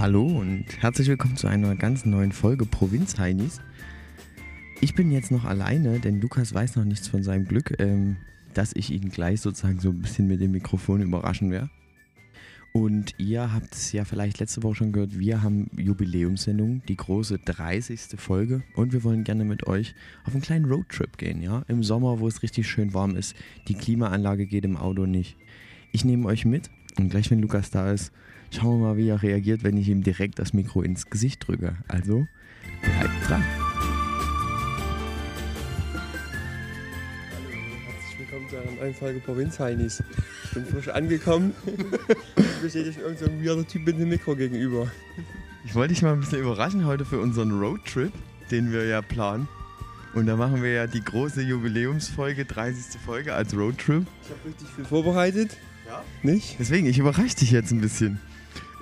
Hallo und herzlich willkommen zu einer ganz neuen Folge Provinz Heinis. Ich bin jetzt noch alleine, denn Lukas weiß noch nichts von seinem Glück, ähm, dass ich ihn gleich sozusagen so ein bisschen mit dem Mikrofon überraschen werde. Und ihr habt es ja vielleicht letzte Woche schon gehört, wir haben Jubiläumssendung, die große 30. Folge und wir wollen gerne mit euch auf einen kleinen Roadtrip gehen, ja? Im Sommer, wo es richtig schön warm ist. Die Klimaanlage geht im Auto nicht. Ich nehme euch mit und gleich, wenn Lukas da ist, schauen wir mal, wie er reagiert, wenn ich ihm direkt das Mikro ins Gesicht drücke. Also, bleibt dran. Herzlich willkommen zu einer neuen Folge Provinz Heinis. Ich bin frisch angekommen. Mir steht jetzt irgend so weirder Typ mit dem Mikro gegenüber. Ich wollte dich mal ein bisschen überraschen heute für unseren Roadtrip, den wir ja planen. Und da machen wir ja die große Jubiläumsfolge, 30. Folge als Roadtrip. Ich habe richtig viel vorbereitet. Ja? Nicht? Deswegen, ich überrasche dich jetzt ein bisschen.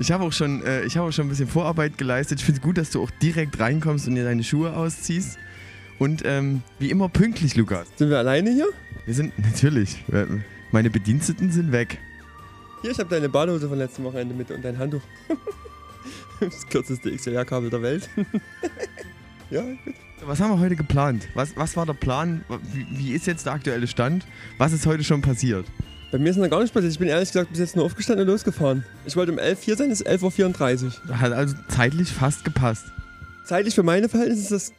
Ich habe auch, schon, äh, ich hab auch schon ein bisschen Vorarbeit geleistet. Ich finde es gut, dass du auch direkt reinkommst und dir deine Schuhe ausziehst. Und ähm, wie immer pünktlich, Lukas. Sind wir alleine hier? Wir sind natürlich. äh, Meine Bediensteten sind weg. Hier, ich habe deine Badehose von letztem Wochenende mit und dein Handtuch. Das kürzeste XLR-Kabel der Welt. ja, gut. Was haben wir heute geplant? Was, was war der Plan? Wie, wie ist jetzt der aktuelle Stand? Was ist heute schon passiert? Bei mir ist noch gar nichts passiert. Ich bin ehrlich gesagt bis jetzt nur aufgestanden und losgefahren. Ich wollte um 11 hier sein, es ist 11.34 Uhr. Hat also zeitlich fast gepasst. Zeitlich für meine Verhältnisse ist das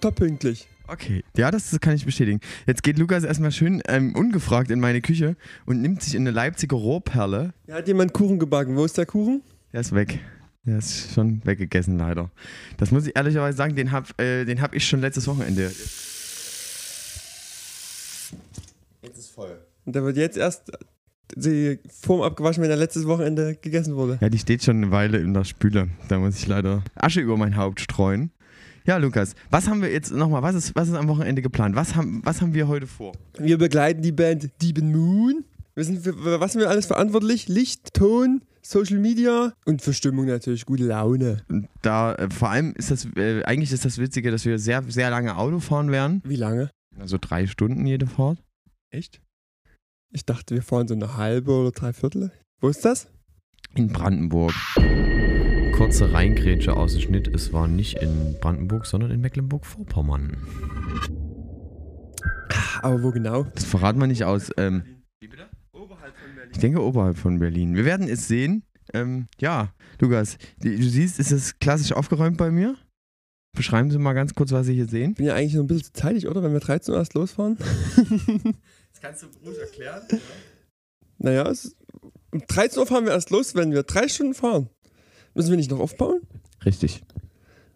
top pünktlich. Okay, ja, das kann ich bestätigen. Jetzt geht Lukas erstmal schön ähm, ungefragt in meine Küche und nimmt sich eine Leipziger Rohrperle. Ja, hat jemand Kuchen gebacken. Wo ist der Kuchen? Der ist weg. Der ist schon weggegessen, leider. Das muss ich ehrlicherweise sagen, den habe äh, den hab ich schon letztes Wochenende. Jetzt ist voll. Und der wird jetzt erst die Form abgewaschen, wenn er letztes Wochenende gegessen wurde. Ja, die steht schon eine Weile in der Spüle. Da muss ich leider Asche über mein Haupt streuen. Ja, Lukas, was haben wir jetzt nochmal? Was ist, was ist am Wochenende geplant? Was haben, was haben wir heute vor? Wir begleiten die Band Dieben Moon. Wir sind für, was sind wir alles verantwortlich? Licht, Ton, Social Media und für Stimmung natürlich gute Laune. Da äh, vor allem ist das, äh, eigentlich ist das Witzige, dass wir sehr, sehr lange Auto fahren werden. Wie lange? Also drei Stunden jede Fahrt. Echt? Ich dachte, wir fahren so eine halbe oder drei Viertel. Wo ist das? In Brandenburg. Kurze Reingrätsche aus dem Schnitt. Es war nicht in Brandenburg, sondern in Mecklenburg-Vorpommern. Aber wo genau? Das verraten wir nicht aus. Ähm, Wie bitte? Oberhalb von Berlin. ich denke oberhalb von Berlin. Wir werden es sehen. Ähm, ja, Lukas, du siehst, ist es klassisch aufgeräumt bei mir? Beschreiben Sie mal ganz kurz, was Sie hier sehen. Ich bin ja eigentlich noch ein bisschen zu zeitig, oder? Wenn wir 13 Uhr erst losfahren. Kannst du ruhig erklären. naja, es, um 13 Uhr fahren wir erst los, wenn wir drei Stunden fahren. Müssen wir nicht noch aufbauen? Richtig.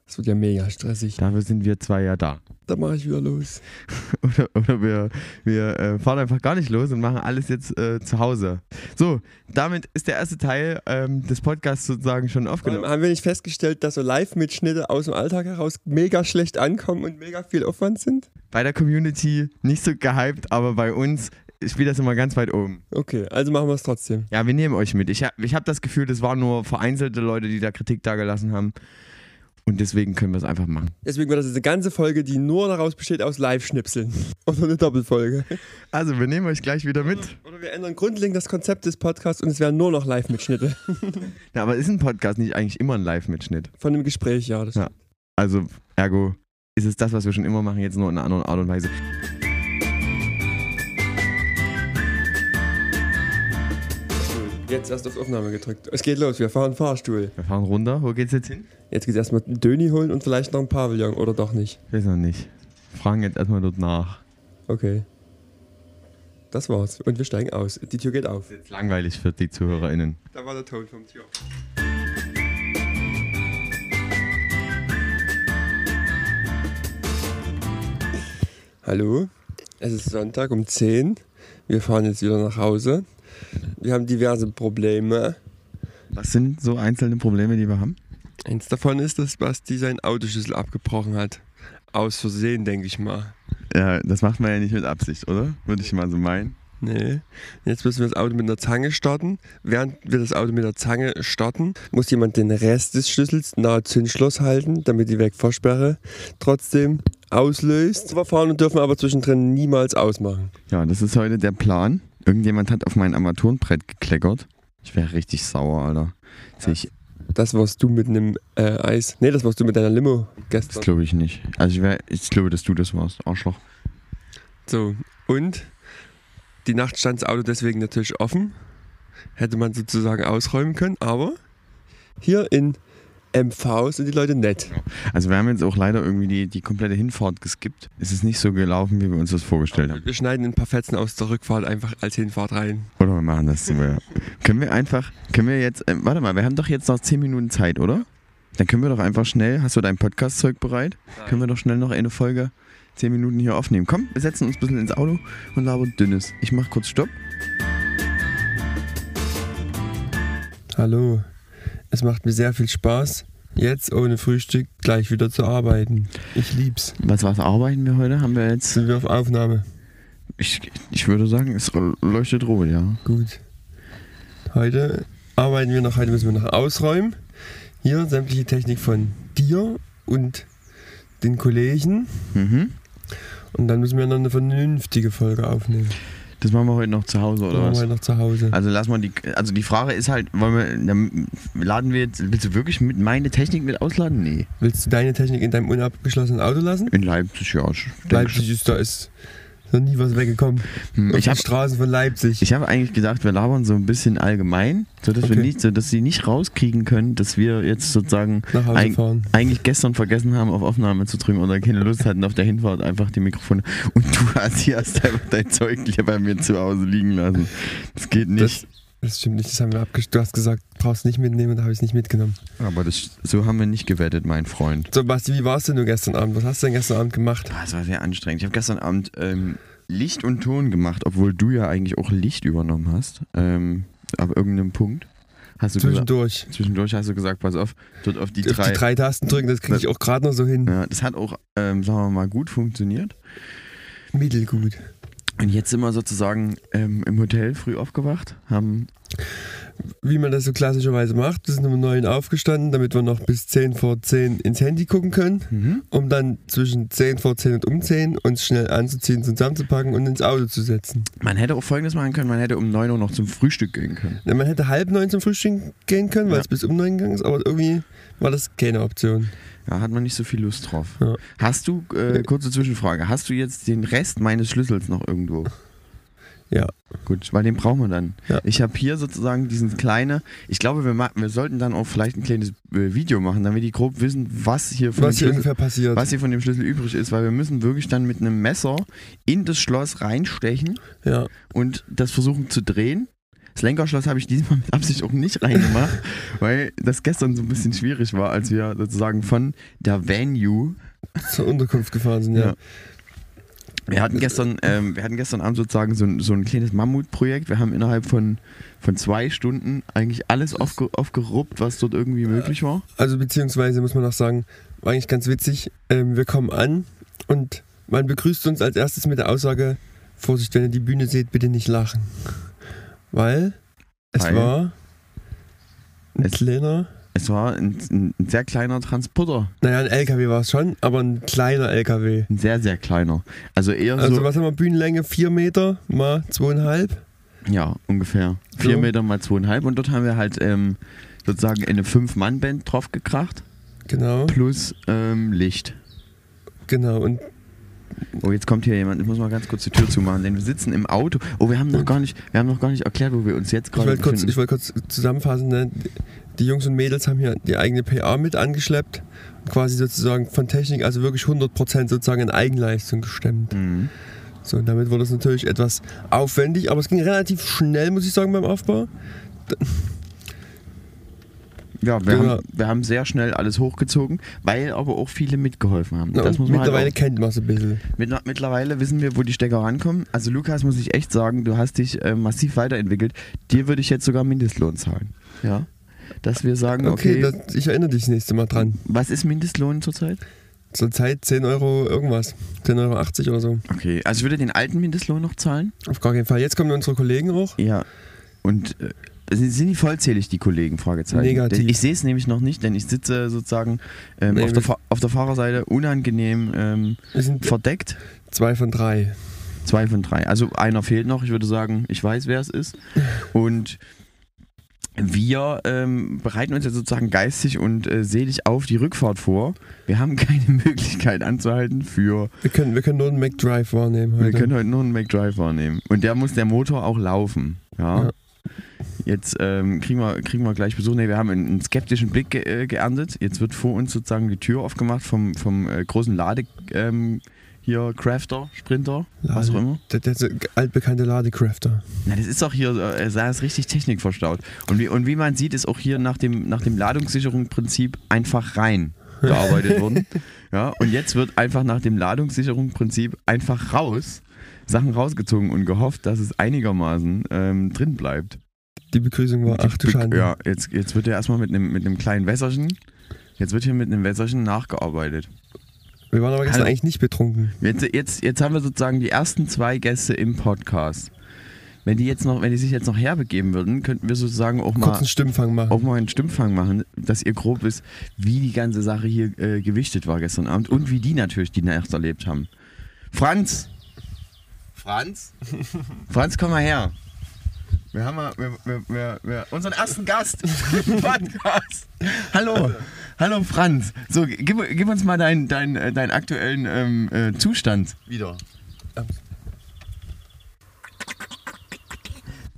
Das wird ja mega stressig. Dafür sind wir zwei ja da. Da mache ich wieder los. Oder, oder wir, wir äh, fahren einfach gar nicht los und machen alles jetzt äh, zu Hause. So, damit ist der erste Teil ähm, des Podcasts sozusagen schon aufgenommen. haben wir nicht festgestellt, dass so Live-Mitschnitte aus dem Alltag heraus mega schlecht ankommen und mega viel Aufwand sind? Bei der Community nicht so gehypt, aber bei uns spielt das immer ganz weit oben. Okay, also machen wir es trotzdem. Ja, wir nehmen euch mit. Ich habe ich hab das Gefühl, das waren nur vereinzelte Leute, die da Kritik dagelassen haben. Und deswegen können wir es einfach machen. Deswegen wird das jetzt eine ganze Folge, die nur daraus besteht aus Live-Schnipseln. Oder eine Doppelfolge. Also, wir nehmen euch gleich wieder mit. Oder wir ändern grundlegend das Konzept des Podcasts und es werden nur noch Live-Mitschnitte. Ja, aber ist ein Podcast nicht eigentlich immer ein Live-Mitschnitt? Von dem Gespräch, ja. Das Ja. Also, ergo ist es das, was wir schon immer machen, jetzt nur in einer anderen Art und Weise. Jetzt erst auf Aufnahme gedrückt. Es geht los, wir fahren Fahrstuhl. Wir fahren runter. Wo geht's jetzt hin? Jetzt geht's erstmal einen Döni holen und vielleicht noch ein Pavillon oder doch nicht. Ich weiß noch nicht. Fragen jetzt erstmal dort nach. Okay. Das war's. Und wir steigen aus. Die Tür geht auf. Jetzt langweilig für die ZuhörerInnen. Da war der Ton vom Tür. Hallo, es ist Sonntag um 10. Wir fahren jetzt wieder nach Hause. Wir haben diverse Probleme. Was sind so einzelne Probleme, die wir haben? Eins davon ist, dass Basti seinen Autoschlüssel abgebrochen hat. Aus Versehen, denke ich mal. Ja, das macht man ja nicht mit Absicht, oder? Würde ich mal so meinen. Nee. Jetzt müssen wir das Auto mit einer Zange starten. Während wir das Auto mit der Zange starten, muss jemand den Rest des Schlüssels nahe Zündschloss halten, damit die Wegfahrsperre trotzdem auslöst. Wir fahren und dürfen aber zwischendrin niemals ausmachen. Ja, das ist heute der Plan. Irgendjemand hat auf mein Armaturenbrett gekleckert. Ich wäre richtig sauer, Alter. Sehe ich Das warst du mit einem äh, Eis. Nee, das warst du mit deiner Limo Das gestern. glaube ich nicht. Also ich, wär, ich glaube, dass du das warst, Arschloch. So, und die Nacht stand das Auto deswegen natürlich offen. Hätte man sozusagen ausräumen können, aber hier in MV sind die Leute nett. Also wir haben jetzt auch leider irgendwie die, die komplette Hinfahrt geskippt. Es ist nicht so gelaufen, wie wir uns das vorgestellt haben. Wir schneiden ein paar Fetzen aus der Rückfahrt einfach als Hinfahrt rein. Oder wir machen das so. Ja. können wir einfach, können wir jetzt, ähm, warte mal, wir haben doch jetzt noch 10 Minuten Zeit, oder? Dann können wir doch einfach schnell, hast du dein Podcast-Zeug bereit? Können wir doch schnell noch eine Folge 10 Minuten hier aufnehmen. Komm, wir setzen uns ein bisschen ins Auto und labern dünnes. Ich mach kurz Stopp. Hallo, es macht mir sehr viel Spaß, jetzt ohne Frühstück gleich wieder zu arbeiten. Ich lieb's. Was, was arbeiten wir heute? Haben wir jetzt, Sind wir auf Aufnahme? ich, ich würde sagen, es leuchtet rot, ja. Gut. Heute arbeiten wir noch, heute müssen wir noch ausräumen. Hier sämtliche Technik von dir und den Kollegen. Mhm. Und dann müssen wir noch eine vernünftige Folge aufnehmen. Das machen wir heute noch zu Hause, oder machen was? wir noch zu Hause. Also lass mal die, also die Frage ist halt, wollen wir, laden wir jetzt, willst du wirklich mit meine Technik mit ausladen? Nee. Willst du deine Technik in deinem unabgeschlossenen Auto lassen? In Leipzig, ja. Leipzig ist, da ist noch nie was weggekommen. schon. Auf Ich habe Straßen von Leipzig. ich hab eigentlich gedacht, wir labern so ein bisschen allgemein, sodass wir Okay. nicht, so dass sie nicht rauskriegen können, dass wir jetzt sozusagen Eig- fahren. eigentlich gestern vergessen haben, auf Aufnahme zu drücken oder keine Lust hatten auf der Hinfahrt einfach die Mikrofone. Und du hast hier hast einfach dein Zeug hier bei mir zu Hause liegen lassen. Das geht nicht. Das, das stimmt nicht, das haben wir abgesch Du hast gesagt, brauchst nicht mitnehmen, da habe ich es nicht mitgenommen. Aber das, so haben wir nicht gewettet, mein Freund. So, Basti, wie warst du denn gestern Abend? Was hast du denn gestern Abend gemacht? Ah, Es war sehr anstrengend. Ich habe gestern Abend ähm, Licht und Ton gemacht, obwohl du ja eigentlich auch Licht übernommen hast. Ähm, ab irgendeinem Punkt. Hast du gesagt, Zwischendurch. zwischendurch hast du gesagt, pass auf, dort auf die Auf drei. die drei Tasten drücken, das kriege ich auch gerade noch so hin. Ja, das hat auch, ähm, sagen wir mal, gut funktioniert. Mittelgut. Und jetzt sind wir sozusagen ähm, im Hotel früh aufgewacht, haben Wie man das so klassischerweise macht, wir sind um 9 aufgestanden, damit wir noch bis 10 vor 10 ins Handy gucken können, mhm. um dann zwischen 10 vor 10 und um 10 uns schnell anzuziehen, zusammenzupacken und ins Auto zu setzen. man hätte auch folgendes machen können, man hätte um 9 Uhr noch zum Frühstück gehen können. Ja, Man hätte halb neun zum Frühstück gehen können, weil Ja. es bis um 9 gegangen ist, aber irgendwie war das keine Option. Da hat man nicht so viel Lust drauf. Ja. Hast du, äh, Ja. kurze Zwischenfrage, hast du jetzt den Rest meines Schlüssels noch irgendwo? Ja. Gut, weil den brauchen wir dann. Ja. Ich habe hier sozusagen diesen kleine, ich glaube, wir, ma- wir sollten dann auch vielleicht ein kleines äh, Video machen, damit die grob wissen, was hier von Was dem hier Schlüssel, ungefähr passiert. was hier von dem Schlüssel übrig ist, weil wir müssen wirklich dann mit einem Messer in das Schloss reinstechen Ja. und das versuchen zu drehen. Das Lenkerschloss habe ich diesmal mit Absicht auch nicht reingemacht, weil das gestern so ein bisschen schwierig war, als wir sozusagen von der Venue Zur Unterkunft gefahren sind, ja. Ja. Wir hatten gestern, ähm, wir hatten gestern Abend sozusagen so ein, so ein kleines Mammutprojekt. Wir haben innerhalb von, von zwei Stunden eigentlich alles aufge, aufgeruppt, was dort irgendwie möglich war. Also beziehungsweise muss man auch sagen, war eigentlich ganz witzig. Ähm, wir kommen an und man begrüßt uns als erstes mit der Aussage, Vorsicht, wenn ihr die Bühne seht, bitte nicht lachen. Weil es Weil? war ein Es- kleiner, Es war ein, ein, ein sehr kleiner Transporter. naja, ein LKW war es schon, aber ein kleiner LKW. Ein sehr, sehr kleiner. Also eher Also so, was haben wir, Bühnenlänge? Vier Meter mal zweieinhalb? ja, ungefähr. Vier So. Meter mal zweieinhalb. Und dort haben wir halt ähm, sozusagen eine Fünf-Mann-Band draufgekracht. Genau, Plus ähm, Licht. genau. Und Oh, jetzt kommt hier jemand. Ich muss mal ganz kurz die Tür zumachen, denn wir sitzen im Auto. Oh, wir haben noch gar nicht, wir haben noch gar nicht erklärt, wo wir uns jetzt gerade befinden. ich wollte kurz zusammenfassen, ne? die Jungs und Mädels haben hier die eigene PA mit angeschleppt. Quasi sozusagen von Technik, also wirklich 100% sozusagen in Eigenleistung gestemmt. Mhm. So, und damit wurde es natürlich etwas aufwendig, aber es ging relativ schnell, muss ich sagen, beim Aufbau. Ja, wir, Genau. haben, wir haben sehr schnell alles hochgezogen, weil aber auch viele mitgeholfen haben. Ja, das muss man mittlerweile halt kennt man es ein bisschen. auch, mit, mittlerweile wissen wir, wo die Stecker rankommen. Also Lukas, muss ich echt sagen, du hast dich äh, massiv weiterentwickelt. Dir würde ich jetzt sogar Mindestlohn zahlen. Ja. Dass wir sagen, Okay, okay, das, ich erinnere dich das nächste Mal dran. was ist Mindestlohn zurzeit? Zurzeit 10 Euro irgendwas. 10,80 Euro oder so. Okay, also ich würde den alten Mindestlohn noch zahlen. Auf gar keinen Fall. Jetzt kommen unsere Kollegen auch. Ja. Und äh, sind die vollzählig, die Kollegen? Fragezeichen. Negativ. Ich sehe es nämlich noch nicht, denn ich sitze sozusagen ähm, Nee, auf, der auf der Fahrerseite unangenehm ähm, verdeckt. zwei von drei. Zwei von drei. Also einer fehlt noch. Ich würde sagen, ich weiß, wer es ist. Und wir ähm, bereiten uns jetzt sozusagen geistig und äh, seelisch auf die Rückfahrt vor. Wir haben keine Möglichkeit anzuhalten für. Wir können, wir können nur einen McDrive wahrnehmen heute. Wir können heute nur einen McDrive wahrnehmen. Und der muss der Motor auch laufen. Ja. Ja. Jetzt ähm, kriegen, wir, kriegen wir gleich Besuch. Nee, wir haben einen, einen skeptischen Blick ge äh, geerntet. Jetzt wird vor uns sozusagen die Tür aufgemacht vom, vom äh, großen Lade. Ähm, hier Crafter, Sprinter, was auch Lade- immer. Der, der, der altbekannte Ladecrafter. Na, das ist auch hier, äh, da ist richtig Technik verstaut. Und wie, und wie man sieht, ist auch hier nach dem, nach dem Ladungssicherungsprinzip einfach rein gearbeitet worden. Ja, und jetzt wird einfach nach dem Ladungssicherungsprinzip einfach raus, Sachen rausgezogen und gehofft, dass es einigermaßen ähm, drin bleibt. Die Begrüßung war, ach du Schande. Ja, jetzt, jetzt wird ja erstmal mit einem mit kleinen Wässerchen, jetzt wird hier mit einem Wässerchen nachgearbeitet. Wir waren aber gestern Hallo. eigentlich nicht betrunken. Jetzt, jetzt, jetzt haben wir sozusagen die ersten zwei Gäste im Podcast. Wenn die jetzt noch, wenn die sich jetzt noch herbegeben würden, könnten wir sozusagen auch mal, Kurzen Stimmfang machen. auch mal einen Stimmfang machen, dass ihr grob wisst, wie die ganze Sache hier äh, gewichtet war gestern Abend und wie die natürlich die Nacht erlebt haben. Franz! Franz? Franz, komm mal her. Wir haben mal, wir, wir, wir, wir, unseren ersten Gast im Podcast. Hallo, hallo Franz. So, gib, gib uns mal deinen dein, äh, deinen aktuellen ähm, äh, Zustand wieder.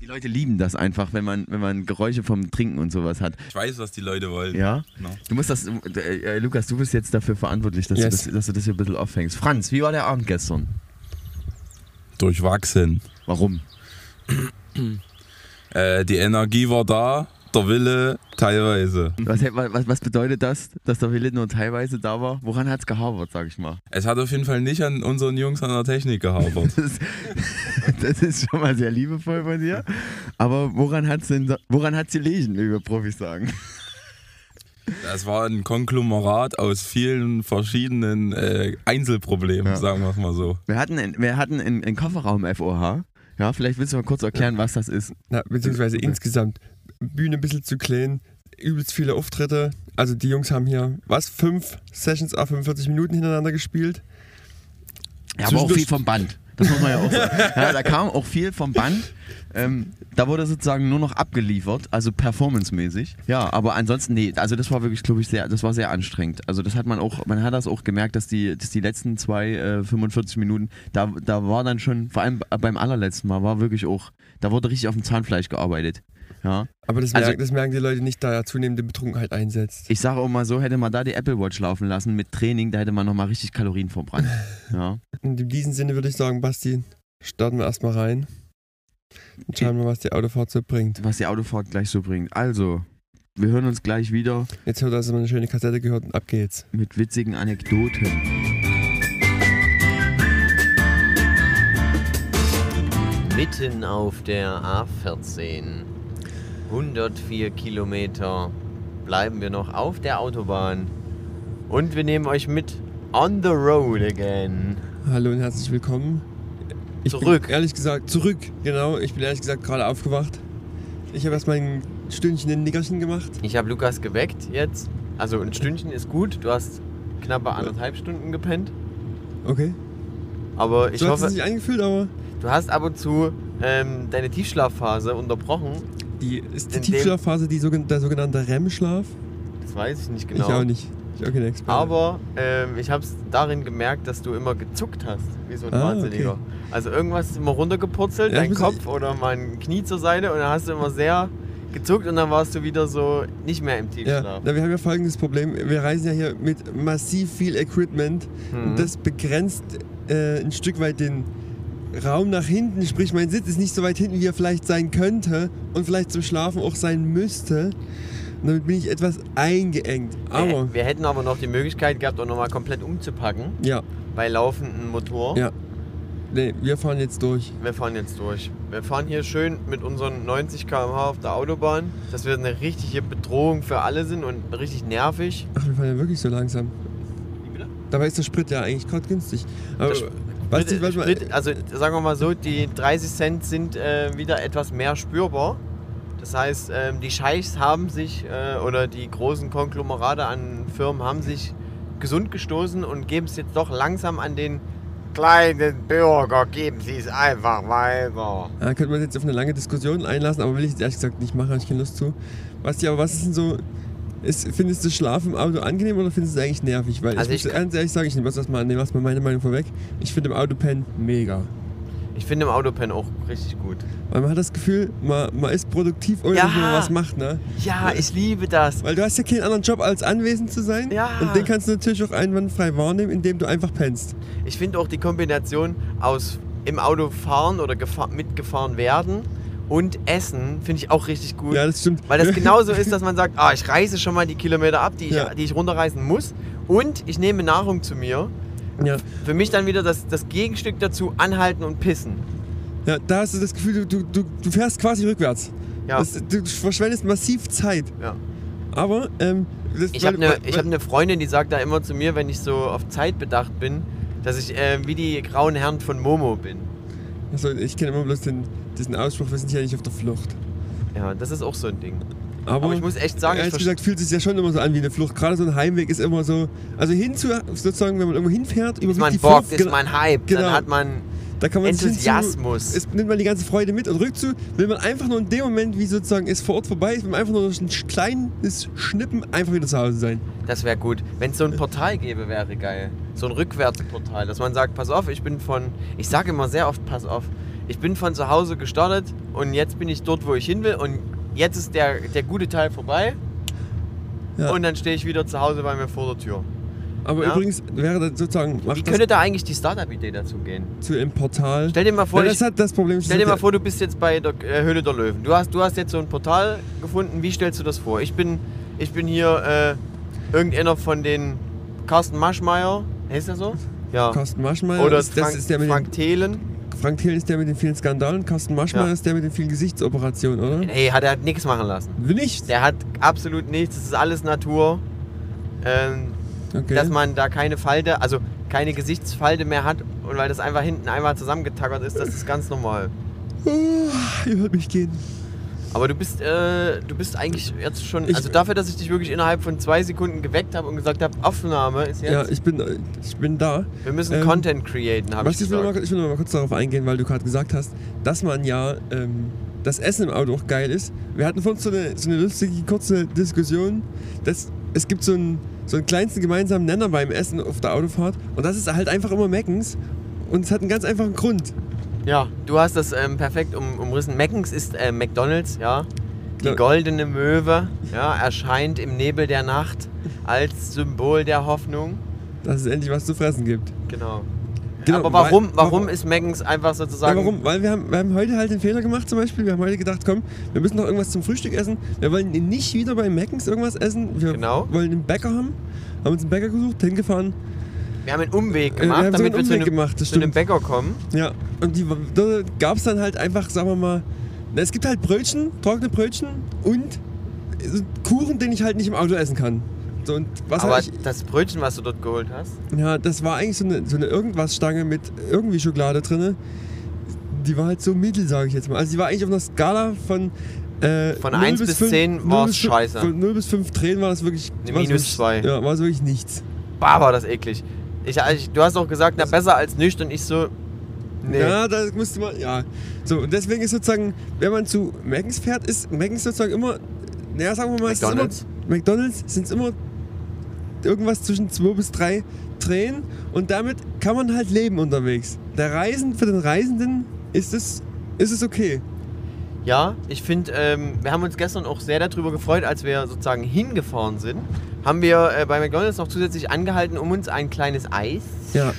Die Leute lieben das einfach, wenn man, wenn man Geräusche vom Trinken und sowas hat. Ich weiß, was die Leute wollen. Ja? No. Du musst das, äh, äh, Lukas, du bist jetzt dafür verantwortlich, dass, Yes. du das, dass du das hier ein bisschen aufhängst. Franz, wie war der Abend gestern? Durchwachsen. Warum? Äh, die Energie war da, der Wille teilweise. Was, was, was bedeutet das, dass der Wille nur teilweise da war? Woran hat es gehabert, sag ich mal? Es hat auf jeden Fall nicht an unseren Jungs an der Technik gehabert. Das, das ist schon mal sehr liebevoll von dir. Aber woran hat es denn, woran hat's gelegen, wie wir Profis sagen? Das war ein Konglomerat aus vielen verschiedenen äh, Einzelproblemen, Ja. sagen wir es mal so. Wir hatten, ein- wir hatten einen, einen Kofferraum FOH. Ja, vielleicht willst du mal kurz erklären, was das ist. Na, beziehungsweise Okay. insgesamt Bühne ein bisschen zu klein, übelst viele Auftritte. Also die Jungs haben hier, was, fünf Sessions a 45 Minuten hintereinander gespielt. Ja, aber auch viel vom Band. Das muss man ja auch sagen. Ja, da kam auch viel vom Band. Ähm, da wurde sozusagen nur noch abgeliefert, also performancemäßig. Ja, aber ansonsten, nee, also das war wirklich, glaube ich, sehr, das war sehr anstrengend. Also das hat man auch, man hat das auch gemerkt, dass die, dass die letzten zwei, äh, 45 Minuten, da, da war dann schon, vor allem beim allerletzten Mal, war wirklich auch, da wurde richtig auf dem Zahnfleisch gearbeitet. Ja. Aber das, Also- merken, das merken die Leute nicht, da zunehmende Betrunkenheit einsetzt. Ich sage auch mal so, hätte man da die Apple Watch laufen lassen mit Training, da hätte man nochmal richtig Kalorien verbrannt. Ja. In diesem Sinne würde ich sagen, Basti, starten wir erstmal rein. Und schauen wir, was die Autofahrt so bringt. Was die Autofahrt gleich so bringt. Also, wir hören uns gleich wieder. Jetzt hat also mal eine schöne Kassette gehört und ab geht's. mit witzigen Anekdoten. Mitten auf der A14, 104 Kilometer, bleiben wir noch auf der Autobahn und wir nehmen euch mit on the road again. Hallo und herzlich willkommen. Ich Zurück. Bin ehrlich gesagt, zurück, genau. Ich bin ehrlich gesagt gerade aufgewacht. Ich habe erst mal ein Stündchen ein Nickerchen gemacht. Ich habe Lukas geweckt jetzt. Also ein Stündchen ist gut, du hast knappe anderthalb Stunden gepennt. Okay. Aber ich so es hoffe, sich angefühlt, aber du hast ab und zu ähm, deine Tiefschlafphase unterbrochen. die ist die Tiefschlafphase die der sogenannte REM-Schlaf. Das weiß ich nicht genau. Ich auch nicht. Kein Experte. Aber ähm, ich habe es darin gemerkt, dass du immer gezuckt hast, wie so ein Ah, Wahnsinniger. okay. Also irgendwas ist immer runtergepurzelt, Ja, dein Kopf oder mein Knie zur Seite und dann hast du immer sehr gezuckt und dann warst du wieder so nicht mehr im ja, Tiefschlaf. na, wir haben ja folgendes Problem. Wir reisen ja hier mit massiv viel Equipment Mhm. und das begrenzt äh, ein Stück weit den Raum nach hinten. Sprich, mein Sitz ist nicht so weit hinten, wie er vielleicht sein könnte und vielleicht zum Schlafen auch sein müsste. Damit bin ich etwas eingeengt. Aber, wir, wir hätten aber noch die Möglichkeit gehabt, auch nochmal komplett umzupacken ja, bei laufendem Motor. Ja. nee, wir fahren jetzt durch. Wir fahren jetzt durch. Wir fahren hier schön mit unseren 90 km/h auf der Autobahn, dass wir eine richtige Bedrohung für alle sind und richtig nervig. Ach, wir fahren ja wirklich so langsam. Dabei ist der Sprit ja eigentlich gerade günstig. Aber, Sprit, mal, Sprit, also sagen wir mal so, die 30 Cent sind äh, wieder etwas mehr spürbar. Das heißt, ähm, die Scheichs haben sich äh, oder die großen Konglomerate an Firmen haben sich gesund gestoßen und geben es jetzt doch langsam an den kleinen Bürger, geben Sie es einfach weiter. Da könnte man jetzt auf eine lange Diskussion einlassen, aber will ich jetzt ehrlich gesagt nicht machen, habe ich keine Lust zu. Was, aber was ist denn so. Ist, findest du Schlafen im Auto angenehm oder findest du es eigentlich nervig? Weil Also ich, muss ich- ganz ehrlich sagen, ich nehme das mal, nehme erstmal meine Meinung vorweg. Ich finde im Auto pennen mega. Ich finde im Autopen auch richtig gut. Weil man hat das Gefühl, man, man ist produktiv, ohne Ja. dass man was macht, ne? Ja, ich liebe das. Weil du hast ja keinen anderen Job, als anwesend zu sein. Ja. Und den kannst du natürlich auch einwandfrei wahrnehmen, indem du einfach pennst. Ich finde auch die Kombination aus im Auto fahren oder gefahr mitgefahren werden und essen finde ich auch richtig gut. Ja, das stimmt. Weil das genauso ist, dass man sagt, ah, ich reise schon mal die Kilometer ab, die ich, Ja. die ich runterreisen muss. Und ich nehme Nahrung zu mir. Ja. Für mich dann wieder das, das Gegenstück dazu, anhalten und pissen. ja, da hast du das Gefühl, du, du, du fährst quasi rückwärts. Ja. Das, du verschwendest massiv Zeit. Ja. Aber, ähm, das, Ich habe eine hab ne Freundin, die sagt da immer zu mir, wenn ich so auf Zeit bedacht bin, dass ich äh, wie die grauen Herren von Momo bin. Also, ich kenne immer bloß den, diesen Ausspruch, wir sind hier nicht auf der Flucht. Ja, das ist auch so ein Ding. Aber, Aber ich muss echt sagen, ich ehrlich gesagt fühlt es sich ja schon immer so an wie eine Flucht. Gerade so ein Heimweg ist immer so, also hinzu, sozusagen, wenn man irgendwo hinfährt, überwiegt Ist man die Bock, Flucht. ist genau, man Hype, genau. dann hat man da kann man sich hinzu- Enthusiasmus. Es nimmt man die ganze Freude mit und rückzu will man einfach nur in dem Moment, wie sozusagen es vor Ort vorbei ist, will man einfach nur durch ein kleines Schnippen einfach wieder zu Hause sein. Das wäre gut. Wenn es so ein Portal gäbe, wäre geil. So ein Rückwärtsportal, dass man sagt, pass auf, ich bin von, ich sage immer sehr oft, pass auf, ich bin von zu Hause gestartet und jetzt bin ich dort, wo ich hin will und jetzt ist der, der gute Teil vorbei Ja. und dann stehe ich wieder zu Hause bei mir vor der Tür. Aber Ja. übrigens wäre das sozusagen, Wie könnte da eigentlich die Startup-Idee dazu gehen? zu einem Portal. Stell dir mal vor, ja, das hat das Problem. stell dir mal vor, du bist jetzt bei der äh, Höhle der Löwen. Du hast, du hast jetzt so ein Portal gefunden. Wie stellst du das vor? Ich bin, ich bin hier äh, irgendeiner von den Carsten Maschmeyer. Heißt er so? Ja. Carsten Maschmeyer, Oder ist, Frank, das ist der mit Frank Thelen. Frank Thiel ist der mit den vielen Skandalen, Carsten Maschmeyer Ja. ist der mit den vielen Gesichtsoperationen, oder? Hey, hat er nichts machen lassen. Nicht? Der hat absolut nichts. Das ist alles Natur. Ähm, Okay. Dass man da keine Falte, also keine Gesichtsfalte mehr hat und weil das einfach hinten einmal zusammengetackert ist, das ist ganz normal. Oh, ihr hört mich gehen. Aber du bist, äh, du bist eigentlich jetzt schon, Ich- also dafür, dass ich dich wirklich innerhalb von zwei Sekunden geweckt habe und gesagt habe, Aufnahme ist jetzt, Ja, ich bin, ich bin da. wir müssen ähm, Content createn, habe ich ich, will gesagt. mal, ich will mal kurz darauf eingehen, weil du gerade gesagt hast, dass man ja ähm, das Essen im Auto auch geil ist. Wir hatten vorhin so eine, so eine lustige kurze Diskussion, dass es gibt so einen, so einen kleinsten gemeinsamen Nenner beim Essen auf der Autofahrt und das ist halt einfach immer Meckens und es hat einen ganz einfachen Grund. Ja, du hast das ähm, perfekt um, umrissen. Meckens ist äh, McDonalds, ja. Die goldene Möwe ja, erscheint im Nebel der Nacht als Symbol der Hoffnung. Dass es endlich was zu fressen gibt. Genau. Genau, Aber warum, weil- warum warum- ist Meckens einfach Ja, sozusagen. warum? Weil wir haben, wir haben heute halt den Fehler gemacht zum Beispiel. Wir haben heute gedacht, komm, wir müssen noch irgendwas zum Frühstück essen. Wir wollen nicht wieder bei Meckens irgendwas essen. Wir Genau. wollen einen Bäcker haben. Haben uns einen Bäcker gesucht, hingefahren. Wir haben einen Umweg Äh, gemacht, wir damit einen wir zu Umweg einem, gemacht, zu einem stimmt. Bäcker kommen. Ja, und die, da gab es dann halt einfach, sagen wir mal, na, es gibt halt Brötchen, trockene Brötchen und Kuchen, den ich halt nicht im Auto essen kann. So, und was Aber ich, das Brötchen, was du dort geholt hast, ja, das war eigentlich so eine, so eine Irgendwas-Stange mit irgendwie Schokolade drin. Die war halt so mittel, sage ich jetzt mal. Also die war eigentlich auf einer Skala von äh, Von 0 1 bis 5 10 0 war's bis 5 scheiße. Von 0 bis 5 Tränen war das wirklich. Eine war minus wirklich- zwei. Ja, war es wirklich nichts. bah, war das eklig. Ich, ich, du hast auch gesagt, na besser als nichts und ich so, nee. Ja, da musste man, ja. So, und deswegen ist sozusagen, wenn man zu Maggins fährt, ist Maggins sozusagen immer, naja, sagen wir mal, McDonald's. immer, McDonalds sind es immer irgendwas zwischen zwei bis drei Tränen und damit kann man halt leben unterwegs. Der Reisen, für den Reisenden ist es, ist es okay. Ja, ich finde, ähm, wir haben uns gestern auch sehr darüber gefreut, als wir sozusagen hingefahren sind. Haben wir äh, bei McDonalds noch zusätzlich angehalten, um uns ein kleines Eis Ja,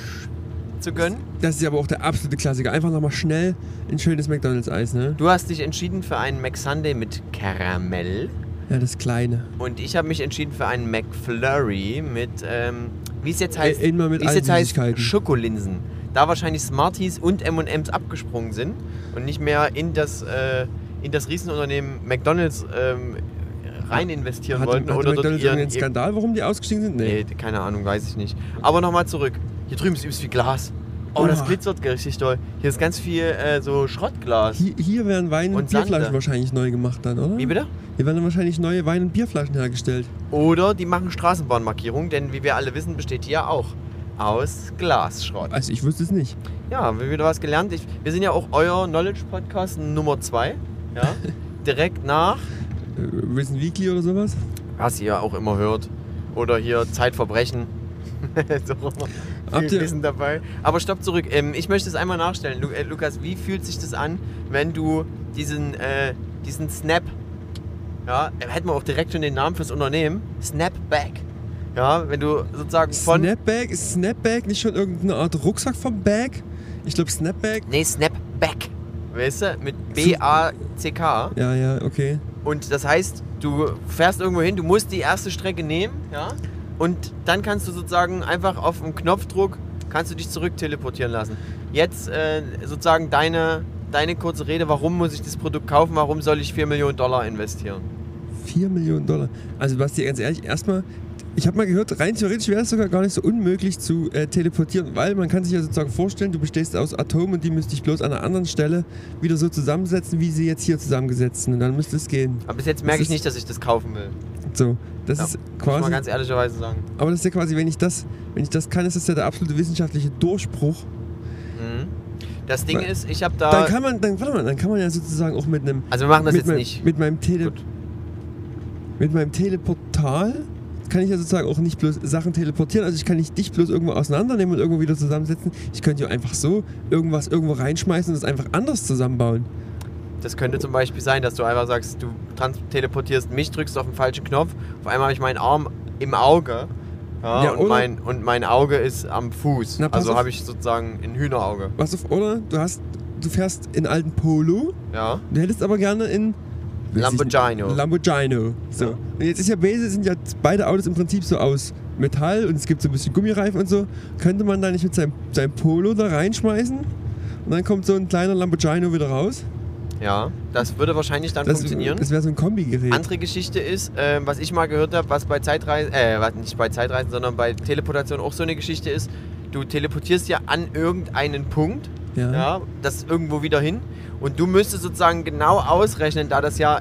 zu gönnen. das ist aber auch der absolute Klassiker. Einfach nochmal schnell ein schönes McDonalds-Eis, ne? Du hast dich entschieden für einen McSunday mit Karamell. Ja, das Kleine. Und ich habe mich entschieden für einen McFlurry mit, ähm, wie es jetzt heißt, immer mit wie es jetzt heißt. Schokolinsen. Da wahrscheinlich Smarties und M&M's abgesprungen sind und nicht mehr in das, äh, in das Riesenunternehmen McDonalds ähm, rein investieren Hat, wollten hat oder dort McDonalds ihren, irgendeinen Skandal, warum die ausgestiegen sind? Nee, keine Ahnung, weiß ich nicht. Aber nochmal zurück. Hier drüben ist übelst viel Glas. Oh, das Oh. glitzert richtig doll. Hier ist ganz viel äh, so Schrottglas. Hier, hier werden Wein- und, Und Sande. Bierflaschen wahrscheinlich neu gemacht dann, oder? Wie bitte? Hier werden wahrscheinlich neue Wein- und Bierflaschen hergestellt. Oder die machen Straßenbahnmarkierung, denn wie wir alle wissen, besteht hier auch aus Glasschrott. Also ich wusste es nicht. Ja, haben wir wieder was gelernt. Ich, wir sind ja auch euer Knowledge-Podcast Nummer 2. Ja? Direkt nach, Äh, Wissen Weekly oder sowas? was ihr auch immer hört. Oder hier Zeitverbrechen. so, Habt ihr- Wissen dabei. Aber stopp zurück. Ähm, ich möchte es einmal nachstellen. Lu äh, Lukas, wie fühlt sich das an, wenn du diesen, äh, diesen Snap, ja, äh, hätten wir auch direkt schon den Namen fürs Unternehmen, Snapback. Ja, wenn du sozusagen von... Snapback? Ist Snapback nicht schon irgendeine Art Rucksack vom Bag? Ich glaube Snapback. Nee, Snapback. Weißt du? Mit B-A-C-K. Ja, ja, okay. Und das heißt, du fährst irgendwo hin, du musst die erste Strecke nehmen, ja? Und dann kannst du sozusagen einfach auf einen Knopfdruck kannst du dich zurück teleportieren lassen. Jetzt äh, sozusagen deine, deine kurze Rede, warum muss ich das Produkt kaufen, warum soll ich 4 Millionen Dollar investieren? 4 Millionen Dollar. Also Basti, ganz ehrlich, erstmal, ich habe mal gehört, rein theoretisch wäre es sogar gar nicht so unmöglich zu äh, teleportieren, weil man kann sich ja sozusagen vorstellen, du bestehst aus Atomen und die müsste ich bloß an einer anderen Stelle wieder so zusammensetzen, wie sie jetzt hier zusammengesetzt sind. Und dann müsste es gehen. Aber bis jetzt Das merke ich nicht, dass ich das kaufen will. So, das Ja, ist Muss quasi. mal ganz ehrlicherweise sagen. Aber das ist ja quasi, wenn ich das, wenn ich das kann, ist das ja der absolute wissenschaftliche Durchbruch. Mhm. Das Ding Weil- ist, ich habe Dann da. kann man, dann, warte mal, dann kann man ja sozusagen auch mit einem Also wir machen das jetzt meinem, nicht. Mit meinem, Tele Gut. mit meinem Teleportal kann ich ja sozusagen auch nicht bloß Sachen teleportieren. Also ich kann nicht dich bloß irgendwo auseinandernehmen und irgendwo wieder zusammensetzen. Ich könnte ja einfach so irgendwas irgendwo reinschmeißen und es einfach anders zusammenbauen. Das könnte zum Beispiel sein, dass du einfach sagst, du teleportierst mich, drückst auf den falschen Knopf, auf einmal habe ich meinen Arm im Auge ja, Ja, und, mein, und mein Auge ist am Fuß. Na, also habe ich sozusagen ein Hühnerauge. Was auf, oder? Du hast, du fährst in alten Polo, Ja. du hättest aber gerne in Lamborghini. Lamborghini. So. Ja. Und jetzt ist ja Base, sind ja beide Autos im Prinzip so aus Metall und es gibt so ein bisschen Gummireifen und so. Könnte man da nicht mit seinem, seinem Polo da reinschmeißen? Und dann kommt so ein kleiner Lamborghini wieder raus. Ja, das würde wahrscheinlich dann Das, funktionieren. das wäre so ein Kombigerät. Andere Geschichte ist, ähm, was ich mal gehört habe, was bei Zeitreisen, äh, was nicht bei Zeitreisen, sondern bei Teleportation auch so eine Geschichte ist, du teleportierst ja an irgendeinen Punkt, Ja. ja, das irgendwo wieder hin und du müsstest sozusagen genau ausrechnen, da das ja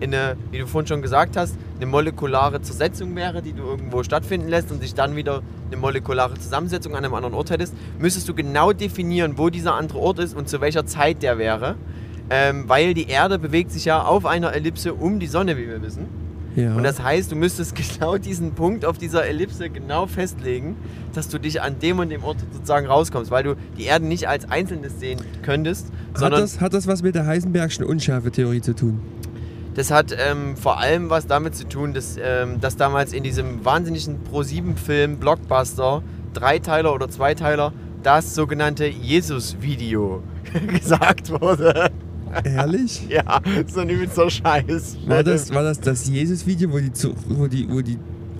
in eine, wie du vorhin schon gesagt hast, eine molekulare Zersetzung wäre, die du irgendwo stattfinden lässt und sich dann wieder eine molekulare Zusammensetzung an einem anderen Ort hättest, müsstest du genau definieren, wo dieser andere Ort ist und zu welcher Zeit der wäre. Ähm, weil die Erde bewegt sich ja auf einer Ellipse um die Sonne, wie wir wissen. Ja. Und das heißt, du müsstest genau diesen Punkt auf dieser Ellipse genau festlegen, dass du dich an dem und dem Ort sozusagen rauskommst, weil du die Erde nicht als Einzelnes sehen könntest, hat, sondern das, hat das was mit der Heisenbergschen Unschärfetheorie zu tun? das hat ähm, vor allem was damit zu tun, dass, ähm, dass damals in diesem wahnsinnigen Pro-7-Film Blockbuster, Dreiteiler oder Zweiteiler, das sogenannte Jesus-Video gesagt wurde. Ehrlich? Ja, so ein übelster Scheiß. War das war das, das Jesus-Video, wo die, zu, wo, die, wo die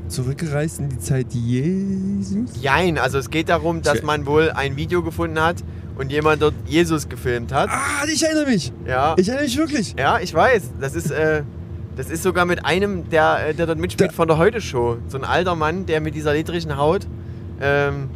zurückgereist in die Zeit Jesus? Jein, also es geht darum, dass man wohl ein Video gefunden hat und jemand dort Jesus gefilmt hat. Ah, ich erinnere mich! Ja, Ich erinnere mich wirklich! ja ich weiß. Das ist, äh, das ist sogar mit einem, der, äh, der dort mitspielt Da- von der Heute-Show. So ein alter Mann, der mit dieser ledrigen Haut. Ähm,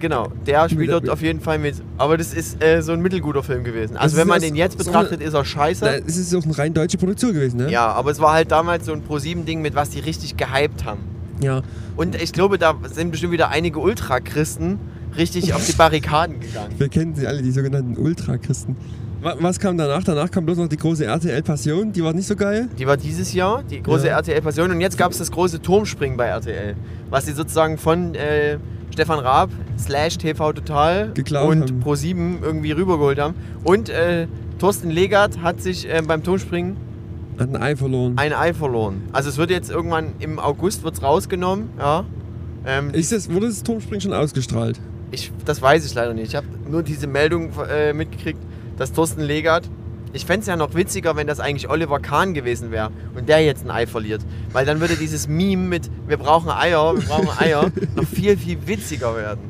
genau, der spielt dort auf jeden Fall mit. Aber das ist äh, so ein mittelguter Film gewesen. Also Das wenn man den jetzt so betrachtet, eine- ist er scheiße. Da ist es auch eine rein deutsche Produktion gewesen, ne? Ja, aber es war halt damals so ein Pro-7-Ding, mit was die richtig gehypt haben. Ja. Und ich glaube, da sind bestimmt wieder einige Ultrachristen richtig auf die Barrikaden gegangen. Wir kennen sie alle, die sogenannten Ultrachristen. Wa- Was kam danach? Danach kam bloß noch die große RTL Passion, die war nicht so geil. Die war dieses Jahr, die große Ja. RTL-Passion. Und jetzt gab es das große Turmspringen bei RTL. Was sie sozusagen von äh, Stefan Raab slash TV Total Geklaut und haben. Pro7 irgendwie rübergeholt haben. Und äh, Thorsten Legert hat sich äh, beim Turmspringen Hat ein Ei verloren. ein Ei verloren. Also es wird jetzt irgendwann im August wird's rausgenommen. Ja. Ähm, Ist das, wurde das Turmspringen schon ausgestrahlt? Ich, das weiß ich leider nicht. Ich habe nur diese Meldung äh, mitgekriegt, dass Thorsten Legert. Ich fände es ja noch witziger, wenn das eigentlich Oliver Kahn gewesen wäre und der jetzt ein Ei verliert. Weil dann würde dieses Meme mit Wir brauchen Eier, wir brauchen Eier noch viel, viel witziger werden.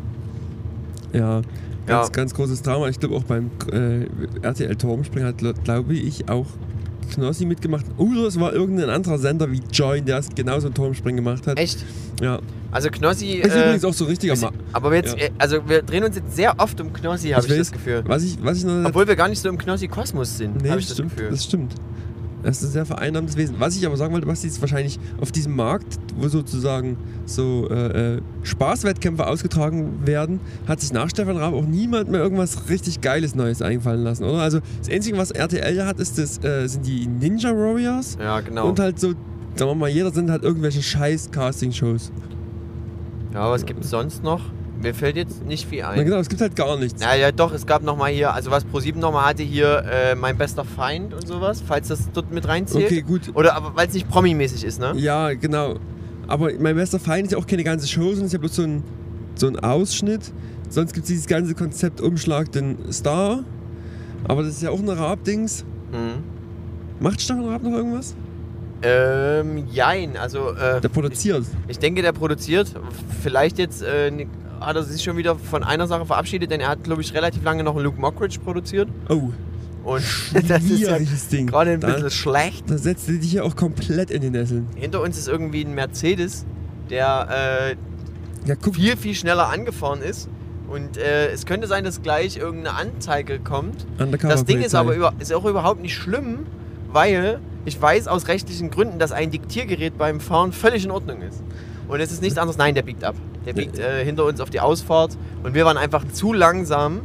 Ja. Ganz, Ja. ganz großes Drama. Ich glaube auch beim äh, RTL Turmspringen hat, glaube ich, auch Knossi mitgemacht. Oder es war irgendein anderer Sender wie Join, der genauso ein Turmspringen gemacht hat. Echt? Ja. Also Knossi. Ist äh, übrigens auch so richtiger ist- Ma aber jetzt, Ja. also wir drehen uns jetzt sehr oft um Knossi, habe ich, weiß, das Gefühl. Was ich, was ich noch Obwohl wir gar nicht so im Knossi-Kosmos sind, nee, habe ich das stimmt, Gefühl. das stimmt. Das ist ein sehr vereinnahmendes Wesen. Was ich aber sagen wollte, Basti, ist wahrscheinlich auf diesem Markt, wo sozusagen so äh, äh, Spaßwettkämpfe ausgetragen werden, hat sich nach Stefan Raab auch niemand mehr irgendwas richtig Geiles Neues einfallen lassen, oder? Also das Einzige, was RTL ja hat, ist das, äh, sind die Ninja Warriors Ja, genau. und halt so, sagen wir mal, jeder sind halt irgendwelche scheiß Casting-Shows. ja, was gibt es sonst noch? Mir fällt jetzt nicht viel Na ein. genau, es gibt halt gar nichts. Ja, ja, doch, es gab nochmal hier, also was Pro7 nochmal hatte, hier äh, mein bester Feind und sowas, falls das dort mit reinzählt. Okay, gut. Oder aber weil es nicht promi-mäßig ist, ne? Ja, genau. Aber mein bester Feind ist ja auch keine ganze Show, sondern ist ja bloß so ein, so ein Ausschnitt. Sonst gibt es dieses ganze Konzept Umschlag den Star. Aber das ist ja auch ein Raab-Dings. Mhm. Macht Stefan Raab noch irgendwas? Ähm, jein, also äh, Der produziert. ich denke, der produziert. Vielleicht jetzt äh, hat er sich schon wieder von einer Sache verabschiedet, denn er hat, glaube ich, relativ lange noch einen Luke Mockridge produziert. Oh, Und das ist ja Ding. gerade ein Da- bisschen schlecht. Da setzt er dich ja auch komplett in die Nesseln. Hinter uns ist irgendwie ein Mercedes, der äh, Ja, viel, viel schneller angefahren ist. Und äh, es könnte sein, dass gleich irgendeine Anzeige kommt. Undercover Das Ding ist aber über, ist auch überhaupt nicht schlimm, weil ich weiß aus rechtlichen Gründen, dass ein Diktiergerät beim Fahren völlig in Ordnung ist. Und es ist nichts anderes. Nein, der biegt ab. Der biegt äh, hinter uns auf die Ausfahrt und wir waren einfach zu langsam.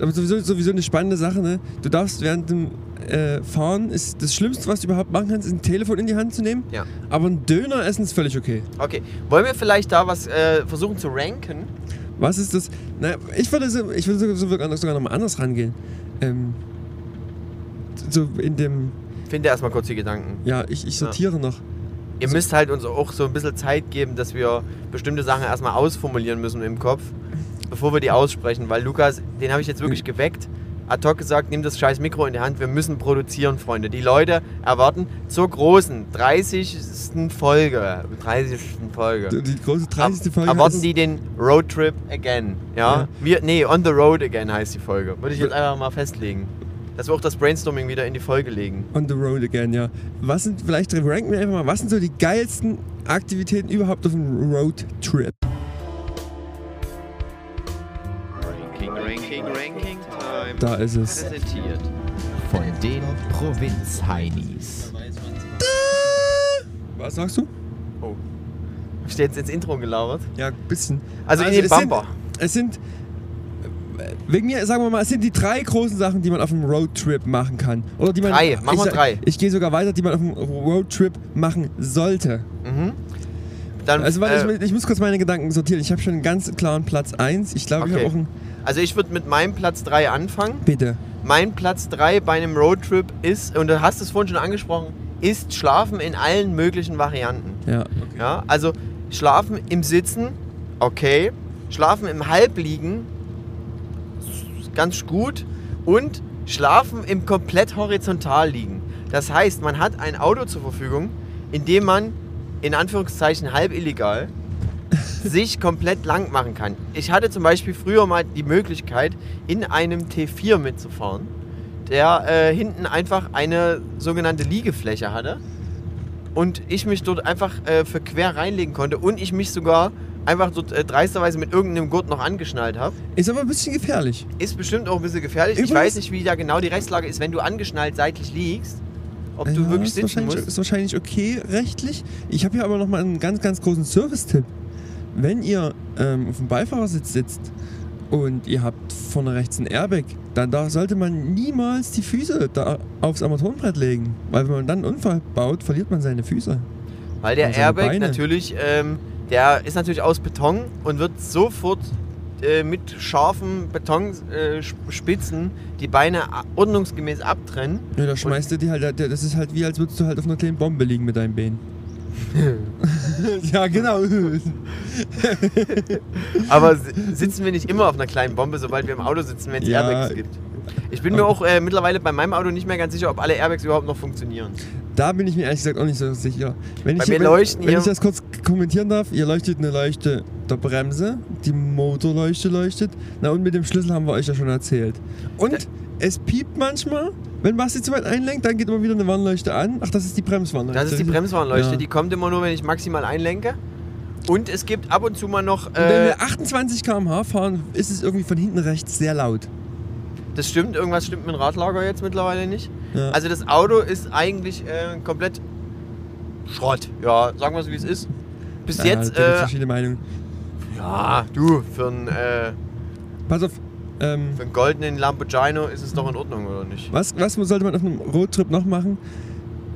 Aber sowieso, sowieso eine spannende Sache, ne? Du darfst während dem äh, Fahren, ist das Schlimmste, was du überhaupt machen kannst, ist ein Telefon in die Hand zu nehmen. Ja. Aber ein Döner essen ist völlig okay. Okay, wollen wir vielleicht da was äh, versuchen zu ranken? Was ist das? Na, ich würde, so, ich würde sogar, sogar sogar noch mal anders rangehen. Ähm, so in dem, Finde erstmal kurz die Gedanken. ja, ich, ich sortiere noch. Ihr müsst halt uns auch so ein bisschen Zeit geben, dass wir bestimmte Sachen erstmal ausformulieren müssen im Kopf, bevor wir die aussprechen. Weil Lukas, den habe ich jetzt wirklich geweckt, ad hoc gesagt, nimm das scheiß Mikro in die Hand, wir müssen produzieren, Freunde. Die Leute erwarten zur großen 30. Folge, 30. Folge. Die große 30. Ab- Folge. Erwarten die den Road Trip again. Ja? Ja. Wir, nee, On the Road again heißt die Folge. Würde ich jetzt einfach mal festlegen. Dass wir auch das Brainstorming wieder in die Folge legen. On the road again, ja. Was sind, vielleicht ranken wir einfach mal, was sind so die geilsten Aktivitäten überhaupt auf einem Roadtrip? Ranking, Ranking, Ranking Time. Da ist es. Präsentiert. Von den Provinz-Heinis. Was sagst du? Oh. Hab ich dir jetzt ins Intro gelauert? Ja, ein bisschen. Also, in den es Bumper. Sind, es sind, wegen mir, sagen wir mal, es sind die drei großen Sachen, die man auf einem Roadtrip machen kann. Oder die man, Drei, machen ich, wir drei. Ich gehe sogar weiter, die man auf einem Roadtrip machen sollte. Mhm. Dann, Also, äh, ich, ich muss kurz meine Gedanken sortieren. Ich habe schon einen ganz klaren Platz 1. Ich glaube, ich Okay. habe auch einen. also ich würde mit meinem Platz 3 anfangen. Bitte. Mein Platz 3 bei einem Roadtrip ist, und du hast es vorhin schon angesprochen, ist Schlafen in allen möglichen Varianten. Ja. Ja, also Schlafen im Sitzen, okay. Schlafen im Halbliegen, ganz gut. Und Schlafen im komplett horizontal liegen. Das heißt, man hat ein Auto zur Verfügung, in dem man in Anführungszeichen halb illegal sich komplett lang machen kann. Ich hatte zum Beispiel früher mal die Möglichkeit, in einem T4 mitzufahren, der äh, hinten einfach eine sogenannte Liegefläche hatte und ich mich dort einfach äh, für quer reinlegen konnte und ich mich sogar einfach dort äh, dreisterweise mit irgendeinem Gurt noch angeschnallt habe. Ist aber ein bisschen gefährlich. Ist bestimmt auch ein bisschen gefährlich. ich Übrigens- weiß nicht, wie da genau die Rechtslage ist, wenn du angeschnallt seitlich liegst, ob du Ja, wirklich ist sitzen wahrscheinlich, musst. Ist wahrscheinlich okay rechtlich. Ich habe hier aber noch mal einen ganz, ganz großen Service-Tipp. Wenn ihr ähm, auf dem Beifahrersitz sitzt und ihr habt vorne rechts ein Airbag, dann da sollte man niemals die Füße da aufs Armaturenbrett legen. Weil wenn man dann einen Unfall baut, verliert man seine Füße. Weil der Airbag Beine. natürlich, ähm, der ist natürlich aus Beton und wird sofort äh, mit scharfen Betonspitzen die Beine a- ordnungsgemäß abtrennen. Ja, da schmeißt du die halt, das ist halt wie als würdest du halt auf einer kleinen Bombe liegen mit deinem Bein. ja, genau. Aber si- sitzen wir nicht immer auf einer kleinen Bombe, sobald wir im Auto sitzen, wenn es Ja. Airbags gibt? Ich bin mir auch äh, mittlerweile bei meinem Auto nicht mehr ganz sicher, ob alle Airbags überhaupt noch funktionieren. Da bin ich mir ehrlich gesagt auch nicht so sicher. Wenn ich, mir wenn, wenn hier- ich das kurz kommentieren darf, hier leuchtet eine Leuchte der Bremse, die Motorleuchte leuchtet. Na und mit dem Schlüssel haben wir euch ja schon erzählt. Und Da- es piept manchmal, wenn Basti zu weit einlenkt, dann geht immer wieder eine Warnleuchte an. Ach, das ist die Bremswarnleuchte. Das ist die Bremswarnleuchte, Ja. die kommt immer nur, wenn ich maximal einlenke. Und es gibt ab und zu mal noch. Und wenn Äh, wir 28 km/h fahren, ist es irgendwie von hinten rechts sehr laut. das stimmt, irgendwas stimmt mit dem Radlager jetzt mittlerweile nicht. Ja. Also das Auto ist eigentlich äh, komplett Schrott. Ja, sagen wir so wie es ist. Bis Ja, jetzt, äh, verschiedene Meinungen. ja, du, für einen, äh, Pass auf, ähm, für einen goldenen Lamborghini ist es doch in Ordnung, oder nicht? was, was sollte man auf einem Roadtrip noch machen?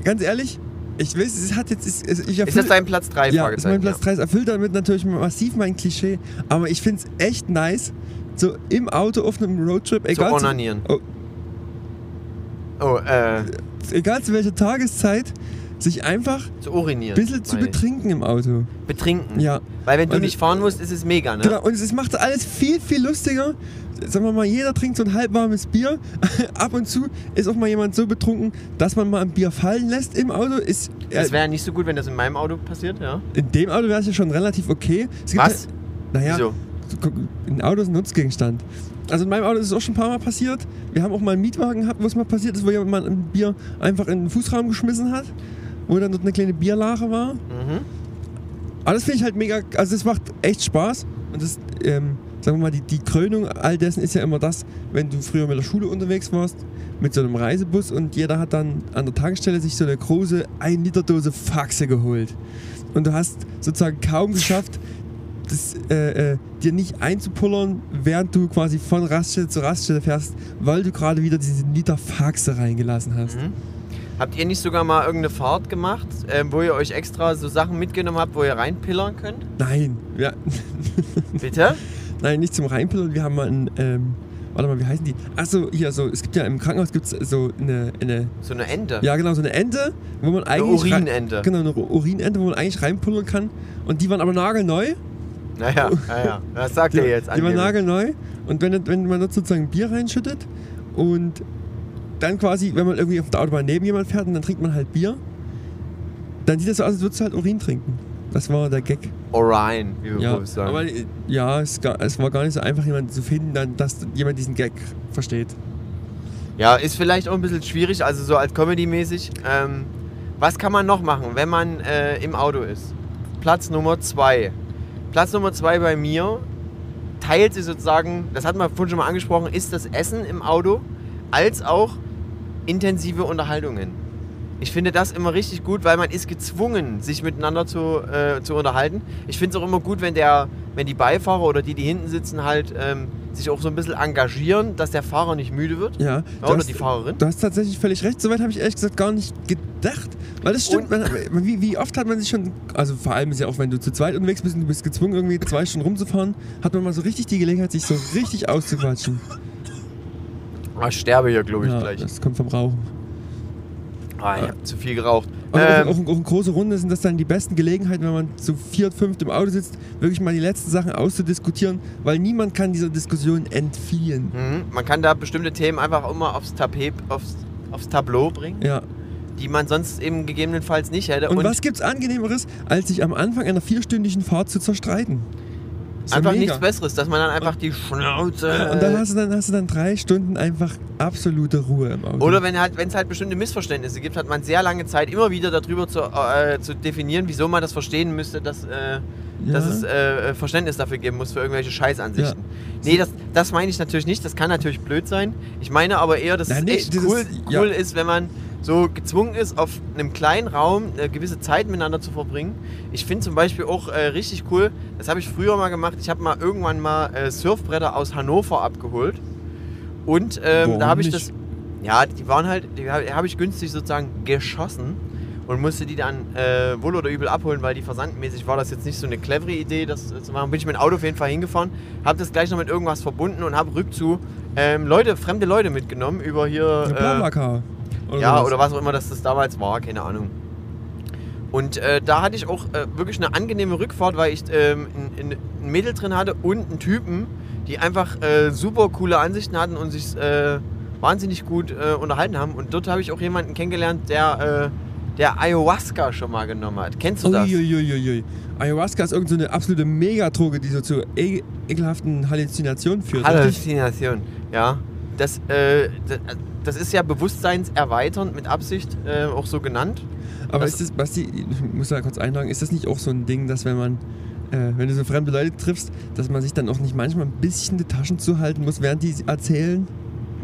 Ganz ehrlich, ich weiß, es hat jetzt. Es, ich Ist das dein Platz 3? Ja, ist mein Platz 3. Es erfüllt damit natürlich massiv mein Klischee. Aber ich finde es echt nice, so im Auto auf einem Roadtrip, Zu egal, zu, onanieren. Oh. Oh, äh, egal zu welcher Tageszeit, sich einfach zu urinieren. ein bisschen zu betrinken im Auto. Betrinken. Ja. Weil wenn du Und- nicht fahren musst, ist es mega, ne? Genau, und es macht alles viel, viel lustiger. Sagen wir mal, jeder trinkt so ein halbwarmes Bier. Ab und zu ist auch mal jemand so betrunken, dass man mal ein Bier fallen lässt im Auto. Ist, Das äh, wäre nicht so gut, wenn das in meinem Auto passiert, ja? in dem Auto wäre es ja schon relativ okay. Es gibt Was? Halt, naja, Wieso? ein Auto ist ein Nutzgegenstand. Also in meinem Auto ist es auch schon ein paar Mal passiert. Wir haben auch mal einen Mietwagen gehabt, wo es mal passiert ist, wo jemand mal ein Bier einfach in den Fußraum geschmissen hat. Wo dann dort eine kleine Bierlache war. Mhm. Aber das finde ich halt mega, also das macht echt Spaß. Und das, ähm, sagen wir mal, die, die Krönung all dessen ist ja immer das, wenn du früher mit der Schule unterwegs warst, mit so einem Reisebus und jeder hat dann an der Tankstelle sich so eine große 1 Liter Dose Faxe geholt. Und du hast sozusagen kaum geschafft, das, äh, äh, dir nicht einzupullern, während du quasi von Raststelle zu Raststelle fährst, weil du gerade wieder diesen Liter Faxe reingelassen hast. Mhm. Habt ihr nicht sogar mal irgendeine Fahrt gemacht, ähm, wo ihr euch extra so Sachen mitgenommen habt, wo ihr reinpillern könnt? Nein, ja, Bitte? Nein, nicht zum Reinpillern. Wir haben mal ein, ähm, warte mal, wie heißen die? Achso, hier, so, es gibt ja im Krankenhaus gibt's so eine, eine, So eine Ente. ja genau, so eine Ente, wo man eine eigentlich. rein- Urinente. Genau, eine Urinente, wo man eigentlich reinpullern kann. Und die waren aber nagelneu. Naja, naja, das sagt Die, ihr jetzt. die waren nagelneu. Und wenn, wenn man dort sozusagen Bier reinschüttet und dann quasi, wenn man irgendwie auf der Autobahn neben jemand fährt und dann trinkt man halt Bier, dann sieht das so aus, als würdest du halt Urin trinken. Das war der Gag. Orion, wie wir Ja, sagen. aber äh, ja, es, es war gar nicht so einfach, jemanden zu finden, dann, dass jemand diesen Gag versteht. Ja, ist vielleicht auch ein bisschen schwierig, also so als Comedy-mäßig. Ähm, was kann man noch machen, wenn man äh, im Auto ist? Platz Nummer zwei. Platz Nummer zwei bei mir teilt sich sozusagen, das hatten wir vorhin schon mal angesprochen, ist das Essen im Auto als auch intensive Unterhaltungen. Ich finde das immer richtig gut, weil man ist gezwungen, sich miteinander zu, äh, zu unterhalten. Ich finde es auch immer gut, wenn, der, wenn die Beifahrer oder die, die hinten sitzen, halt ähm, sich auch so ein bisschen engagieren, dass der Fahrer nicht müde wird. Ja, Ja, oder hast- die Fahrerin. Du hast tatsächlich völlig recht. Soweit habe ich ehrlich gesagt gar nicht gedacht. Weil das stimmt. Man- wie, wie oft hat man sich schon, also vor allem ist ja auch, wenn du zu zweit unterwegs bist und du bist gezwungen, irgendwie zwei Stunden rumzufahren, hat man mal so richtig die Gelegenheit, sich so richtig auszuquatschen. Ah, ich sterbe hier, glaube ich, Ja, gleich. das kommt vom Rauchen. Ah, ich habe zu viel geraucht. Und Ähm, auch, auch, auch in große Runde sind das dann die besten Gelegenheiten, wenn man zu viert, fünft im Auto sitzt, wirklich mal die letzten Sachen auszudiskutieren, weil niemand kann dieser Diskussion entfliehen. mhm, man kann da bestimmte Themen einfach immer aufs Tapet, aufs, aufs Tableau bringen, Ja. die man sonst eben gegebenenfalls nicht hätte. Und, was gibt's angenehmeres, als sich am Anfang einer vierstündigen Fahrt zu zerstreiten? Ist einfach mega. nichts Besseres, dass man dann einfach die Schnauze. Und dann hast, du dann hast du dann drei Stunden einfach absolute Ruhe im Auto. Oder wenn halt, es halt bestimmte Missverständnisse gibt, hat man sehr lange Zeit, immer wieder darüber zu, äh, zu definieren, wieso man das verstehen müsste, dass, äh, ja. dass es äh, Verständnis dafür geben muss für irgendwelche Scheißansichten. Nee, das, das meine ich natürlich nicht. Das kann natürlich blöd sein. Ich meine aber eher, dass Nein, es nee, echt cool, ja. cool ist, wenn man so gezwungen ist, auf einem kleinen Raum eine gewisse Zeit miteinander zu verbringen. Ich finde zum Beispiel auch äh, richtig cool, das habe ich früher mal gemacht. Ich habe mal irgendwann mal äh, Surfbretter aus Hannover abgeholt. Und ähm, da habe ich das. Ja, die waren halt, die habe hab ich günstig sozusagen geschossen und musste die dann äh, wohl oder übel abholen, weil die versandmäßig war das jetzt nicht so eine clevere Idee, das äh, zu machen. Bin ich mit dem Auto auf jeden Fall hingefahren, habe das gleich noch mit irgendwas verbunden und habe rückzu ähm, Leute, fremde Leute mitgenommen über hier. Äh, Blablacar. ja, oder was auch immer das, das damals war, keine Ahnung. Und äh, da hatte ich auch äh, wirklich eine angenehme Rückfahrt, weil ich ähm, ein, ein- Mädel drin hatte und einen Typen, die einfach äh, super coole Ansichten hatten und sich äh, wahnsinnig gut äh, unterhalten haben. Und dort habe ich auch jemanden kennengelernt, der, äh, der Ayahuasca schon mal genommen hat. Kennst du das? Uiuiuiui. Ayahuasca ist irgendeine so eine absolute Megadroge, die so zu e ekelhaften Halluzinationen führt. richtig? Halluzination, ja. Das, äh, das, das ist ja bewusstseinserweiternd mit Absicht äh, auch so genannt. Aber Das- ist das, Basti, ich muss da kurz eintragen, ist das nicht auch so ein Ding, dass wenn man, äh, wenn du so fremde Leute triffst, dass man sich dann auch nicht manchmal ein bisschen die Taschen zuhalten muss, während die erzählen?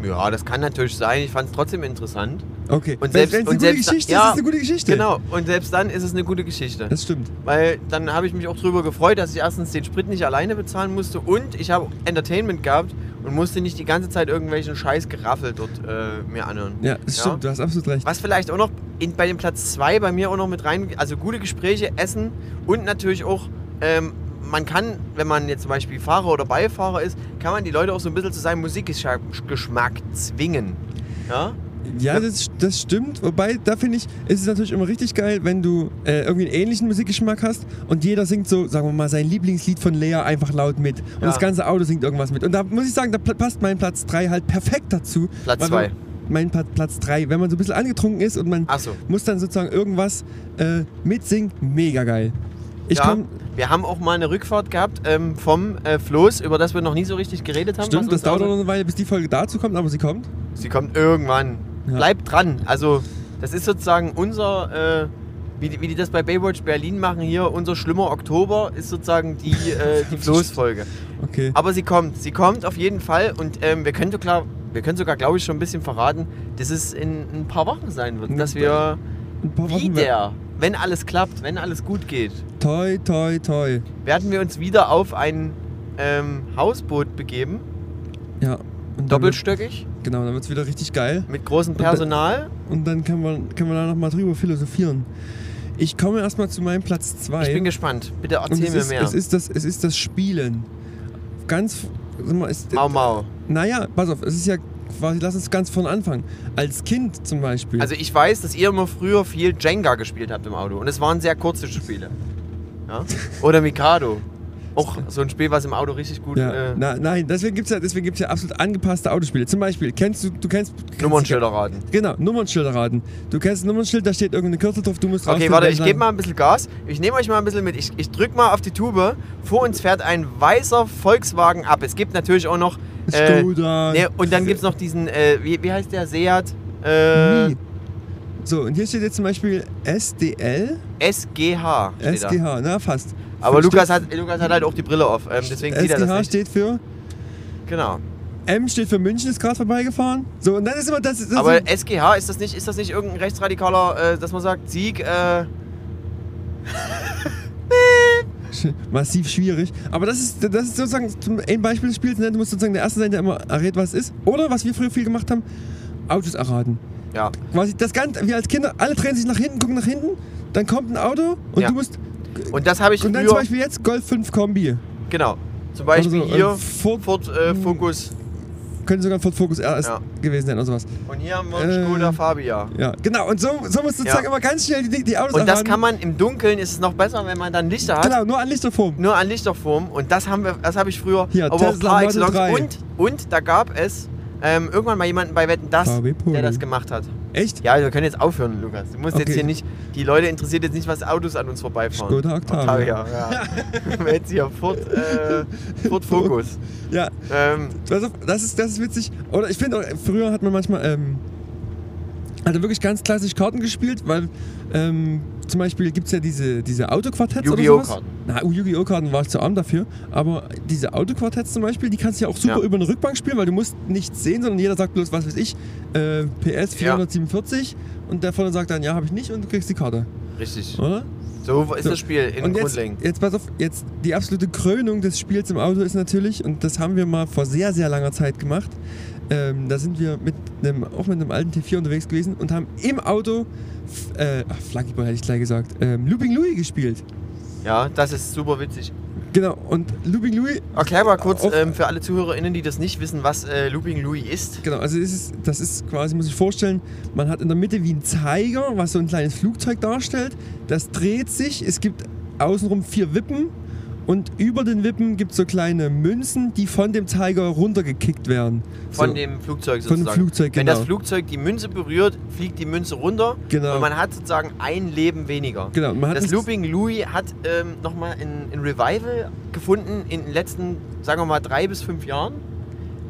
Ja, das kann natürlich sein. Ich fand es trotzdem interessant. Okay. Und selbst- und selbst- Geschichte ja, ist, eine gute Geschichte. Genau. Und selbst dann ist es eine gute Geschichte. Das stimmt. Weil dann habe ich mich auch darüber gefreut, dass ich erstens den Sprit nicht alleine bezahlen musste und ich habe Entertainment gehabt und musste nicht die ganze Zeit irgendwelchen Scheiß geraffelt dort äh, mir anhören. Ja, das Ja. stimmt. Du hast absolut recht. Was vielleicht auch noch in, bei dem Platz 2 bei mir auch noch mit rein, also gute Gespräche, Essen und natürlich auch, ähm, man kann, wenn man jetzt zum Beispiel Fahrer oder Beifahrer ist, kann man die Leute auch so ein bisschen zu seinem Musikgeschmack zwingen. Ja? Ja, das, das stimmt. Wobei, da finde ich, ist es natürlich immer richtig geil, wenn du äh, irgendwie einen ähnlichen Musikgeschmack hast und jeder singt so, sagen wir mal, sein Lieblingslied von Lea einfach laut mit. Und Ja. das ganze Auto singt irgendwas mit. Und da muss ich sagen, da passt mein Platz 3 halt perfekt dazu. Platz Weil zwei. man- Mein Pla- Platz 3. Wenn man so ein bisschen angetrunken ist und man Achso. muss dann sozusagen irgendwas äh, mitsingen, mega geil. Ich ja, komm, wir haben auch mal eine Rückfahrt gehabt ähm, vom äh, Floß, über das wir noch nie so richtig geredet haben. stimmt, das dauert noch eine Weile, bis die Folge dazu kommt, aber sie kommt. Sie kommt irgendwann. Ja. Bleibt dran. Also, das ist sozusagen unser, äh, wie, die, wie die das bei Baywatch Berlin machen hier, unser schlimmer Oktober ist sozusagen die, äh, die Floßfolge. Okay. Aber sie kommt. Sie kommt auf jeden Fall und ähm, wir können sogar, wir können sogar, glaube ich, schon ein bisschen verraten, dass es in ein paar Wochen sein wird. Dass wir wieder, wenn alles klappt, wenn alles gut geht, Toi, toi, toi. werden wir uns wieder auf ein ähm, Hausboot begeben. Ja. Und dann Doppelstöckig, Genau, dann wird es wieder richtig geil. mit großem Personal. Und dann können wir, können wir da nochmal drüber philosophieren. Ich komme erstmal zu meinem Platz 2. Ich bin gespannt. Bitte und erzähl es mir ist, mehr. Es ist, das, es ist das Spielen. Ganz. Sag mal, ist, Mau Mau. Naja, pass auf, es ist ja lass uns ganz von Anfangen. Als Kind zum Beispiel. Also ich weiß, dass ihr immer früher viel Jenga gespielt habt im Auto. Und es waren sehr kurze Spiele. Ja? Oder Mikado. Auch so ein Spiel, was im Auto richtig gut... ja, Äh, na, nein, deswegen gibt es ja, deswegen gibt's ja absolut angepasste Autospiele. Zum Beispiel, kennst du, du kennst. kennst Nummernschilder raten. Genau, Nummernschilder raten. Du kennst ein Nummernschild, da steht irgendeine Kürzel drauf, du musst Okay, warte, ich gebe mal ein bisschen Gas. Ich nehme euch mal ein bisschen mit. Ich, ich drücke mal auf die Tube. Vor uns fährt ein weißer Volkswagen ab. Es gibt natürlich auch noch... Äh, ne, und dann gibt es noch diesen... Äh, wie, wie heißt der? Seat? Äh, Nie. So, und hier steht jetzt zum Beispiel SDL, SGH. SGH, na fast. Aber Lukas hat, Lukas hat halt auch die Brille auf. Ähm, deswegen sieht er das SGH nicht. steht für Genau. M steht für München, ist gerade vorbeigefahren. So, und dann ist immer das. das Aber ist, SGH, ist das nicht, ist das nicht irgendein rechtsradikaler, äh, dass man sagt, Sieg, äh, massiv schwierig. Aber das ist, das ist sozusagen zum- ein Beispiel des Spiels. Ne? Du musst sozusagen der Erste sein, der immer errät, was es ist. Oder was wir früher viel gemacht haben, Autos erraten. ja. Quasi das Ganze, wir als Kinder, alle drehen sich nach hinten, gucken nach hinten, dann kommt ein Auto und Ja. du musst. Und das habe ich Und dann zum Beispiel jetzt Golf 5 Kombi. genau. Zum Beispiel Oder so, hier äh, Ford, Ford äh, Focus könnte sogar ein Ford Focus RS Ja. gewesen sein oder sowas. und hier haben wir Äh, einen Skoda Fabia. Ja, genau. Und so, so musst du Ja. sozusagen immer ganz schnell die, die Autos Und das kann man im Dunkeln, ist es noch besser, wenn man dann Lichter hat. Genau, nur an Lichterform. Nur an Lichterform. Und das haben wir, das habe ich früher Hier, aber Tesla auch par Model excellence. 3. Und, und da gab es ähm, irgendwann mal jemanden bei Wetten Das, der das gemacht hat. Echt? Ja, wir können jetzt aufhören, Lukas. Du musst jetzt Okay. hier nicht, die Leute interessiert jetzt nicht, was Autos an uns vorbeifahren. Skoda Octavia. ja. jetzt hier Ford, äh, Ford Focus. Ja, Ähm, das ist, das ist witzig. Oder ich finde auch, früher hat man manchmal, ähm, hat er wirklich ganz klassisch Karten gespielt, weil ähm, zum Beispiel gibt es ja diese, diese Autoquartetts oder Yu-Gi-Oh! sowas. Karten. Na, Yu-Gi-Oh! Karten war ich zu arm dafür. Aber diese Autoquartetts zum Beispiel, die kannst du ja auch super Ja. über eine Rückbank spielen, weil du musst nichts sehen, sondern jeder sagt bloß, was weiß ich, äh, PS Ja. 447 und der vorne sagt dann, ja, habe ich nicht und du kriegst die Karte. Richtig. Oder? So ist So. das Spiel in Und jetzt, jetzt pass auf, jetzt die absolute Krönung des Spiels im Auto ist natürlich, und das haben wir mal vor sehr, sehr langer Zeit gemacht, ähm, da sind wir mit einem, auch mit einem alten T4 unterwegs gewesen und haben im Auto, äh, ach, Flankyball hätte ich gleich gesagt, ähm, Looping Louis gespielt. Ja, das ist super witzig. Genau, und Looping Louis, Erklär mal kurz Auf- ähm, für alle ZuhörerInnen, die das nicht wissen, was äh, Looping Louis ist. genau, also das ist, das ist quasi, muss ich vorstellen, man hat in der Mitte wie ein Zeiger, was so ein kleines Flugzeug darstellt, das dreht sich, es gibt außenrum vier Wippen und über den Wippen gibt es so kleine Münzen, die von dem Zeiger runtergekickt werden. Von so. dem Flugzeug Von sozusagen. dem Flugzeug, Wenn genau. das Flugzeug die Münze berührt, fliegt die Münze runter Genau. und man hat sozusagen ein Leben weniger. Genau, das Looping Louis hat ähm, nochmal ein Revival gefunden in den letzten, sagen wir mal, drei bis fünf Jahren.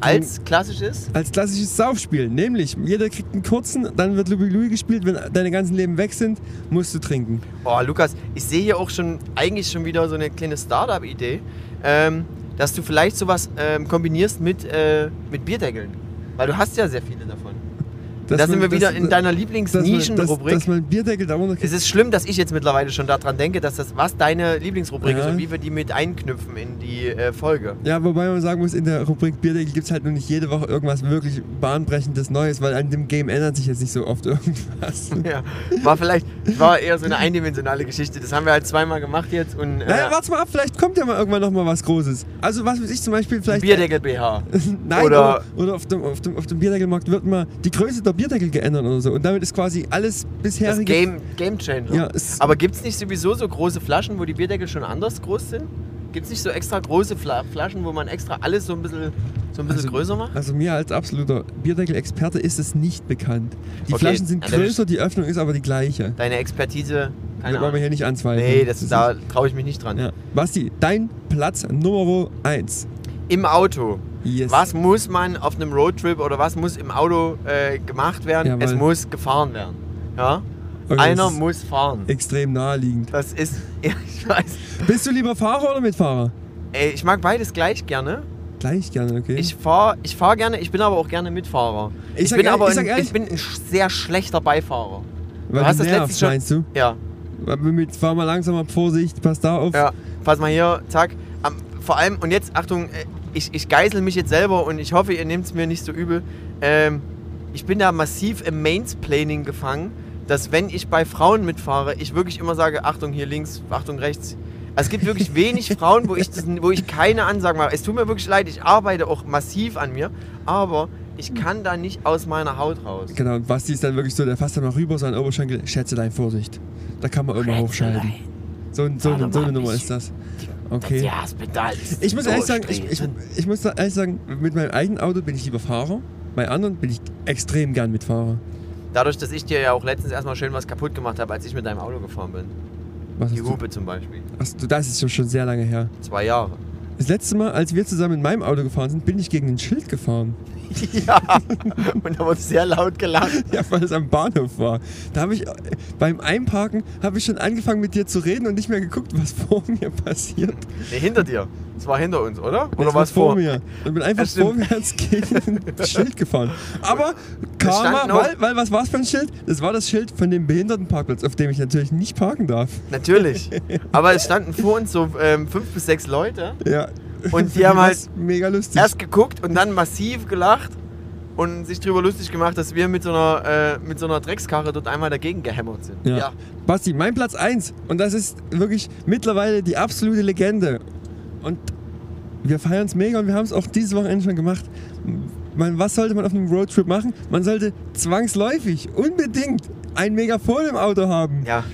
Als klassisches. Als klassisches Saufspiel, nämlich jeder kriegt einen kurzen, dann wird Louis Louis gespielt, wenn deine ganzen Leben weg sind, musst du trinken. Oh, Lukas, ich sehe hier auch schon eigentlich schon wieder so eine kleine Startup-Idee, ähm, dass du vielleicht sowas ähm, kombinierst mit, äh, mit Bierdeckeln. Weil du hast ja sehr viele davon. Da sind wir wieder dass- in deiner Lieblingsnischenrubrik. Dass, dass man einen Bierdeckel da runter Es ist schlimm, dass ich jetzt mittlerweile schon daran denke, dass das was deine Lieblingsrubrik Ja. ist und wie wir die mit einknüpfen in die äh, Folge. Ja, wobei man sagen muss, in der Rubrik Bierdeckel gibt es halt nur nicht jede Woche irgendwas wirklich bahnbrechendes Neues, weil an dem Game ändert sich jetzt nicht so oft irgendwas. Ja, war vielleicht, war eher so eine eindimensionale Geschichte. Das haben wir halt zweimal gemacht jetzt und äh, Naja, warte mal ab, vielleicht kommt ja mal irgendwann noch mal was Großes. Also was weiß ich zum Beispiel vielleicht... Bierdeckel BH. Nein, oder- oder, oder auf, dem, auf, dem, auf dem Bierdeckelmarkt wird mal die Größe der Bierdeckel geändert oder so. Und damit ist quasi alles Das bisherige... Game, Game Changer. Ja, Aber gibt es nicht sowieso so große Flaschen, wo die Bierdeckel schon anders groß sind? Gibt es nicht so extra große Fla Flaschen, wo man extra alles so ein bisschen, so ein bisschen Also- größer macht? Also mir als absoluter Bierdeckel-Experte ist es nicht bekannt. Die Okay, Flaschen sind größer, die Öffnung ist aber die gleiche. Deine Expertise, keine wollen wir Ahnung. hier nicht anzweifeln. Nee, das, ist- da traue ich mich nicht dran. Ja. Basti, dein Platz Nummer 1. Im Auto. Yes. Was muss man auf einem Roadtrip oder was muss im Auto äh, gemacht werden? Jawohl. Es muss gefahren werden. Ja? Okay, Einer muss fahren. Extrem naheliegend. Das ist, ja, ich weiß. Bist du lieber Fahrer oder Mitfahrer? Ey, ich mag beides gleich gerne. Gleich gerne, okay. Ich fahre ich fahr gerne, ich bin aber auch gerne Mitfahrer. Ich Ich, bin ehrlich- aber ich ein, ich bin ein sehr schlechter Beifahrer. Weil hast du das nervst, schon- meinst du? Ja, Mit, fahr mal langsam ab, Vorsicht, pass da auf. ja. Pass mal hier, zack. Am, vor allem, und jetzt, Achtung, äh, ich, ich geißel mich jetzt selber und ich hoffe, ihr nehmt es mir nicht so übel. Ähm, ich bin da massiv im Mansplaining gefangen, dass wenn ich bei Frauen mitfahre, ich wirklich immer sage, Achtung hier links, Achtung rechts. Also es gibt wirklich wenig Frauen, wo ich, das, wo ich keine Ansagen mache. Es tut mir wirklich leid, ich arbeite auch massiv an mir, aber ich kann da nicht aus meiner Haut raus. Genau, und Basti ist dann wirklich so, der fasst dann mal rüber, den Oberschenkel, schätze dein Vorsicht. Da kann man immer hochschalten. So, so, so eine Nummer ist das. Okay. Ja, das Pedal ist Ich muss so ehrlich sagen, ich, ich, ich muss ehrlich sagen, mit meinem eigenen Auto bin ich lieber Fahrer. Bei anderen bin ich extrem gern Mitfahrer. Dadurch, dass ich dir ja auch letztens erstmal schön was kaputt gemacht habe, als ich mit deinem Auto gefahren bin. Was Die du? Hupe zum Beispiel. Du- das ist schon- schon sehr lange her. Zwei Jahre. Das letzte Mal, als wir zusammen in meinem Auto gefahren sind, bin ich gegen ein Schild gefahren. ja. Und da wurde sehr laut gelacht. Ja, weil es am Bahnhof war. Da habe ich beim Einparken habe ich schon angefangen mit dir zu reden und nicht mehr geguckt, was vor mir passiert. Nee, hinter dir. Das war hinter uns, oder? Oder was war vor? mir? Und bin einfach Ja, vorwärts gegen ein Schild gefahren. Aber Karma, weil, weil was war es für ein Schild? Das war das Schild von dem Behindertenparkplatz, auf dem ich natürlich nicht parken darf. Natürlich. Aber es standen vor uns so ähm, fünf bis sechs Leute Ja. Und die haben halt ist mega lustig. erst geguckt und dann massiv gelacht und sich darüber lustig gemacht, dass wir mit so einer, äh, mit so einer Dreckskarre dort einmal dagegen gehämmert sind. Ja. Basti, mein Platz 1 und das ist wirklich mittlerweile die absolute Legende. Und wir feiern es mega und wir haben es auch dieses Wochenende schon gemacht. Man, was sollte man auf einem Roadtrip machen? Man sollte zwangsläufig, unbedingt ein Megafon im Auto haben. Ja.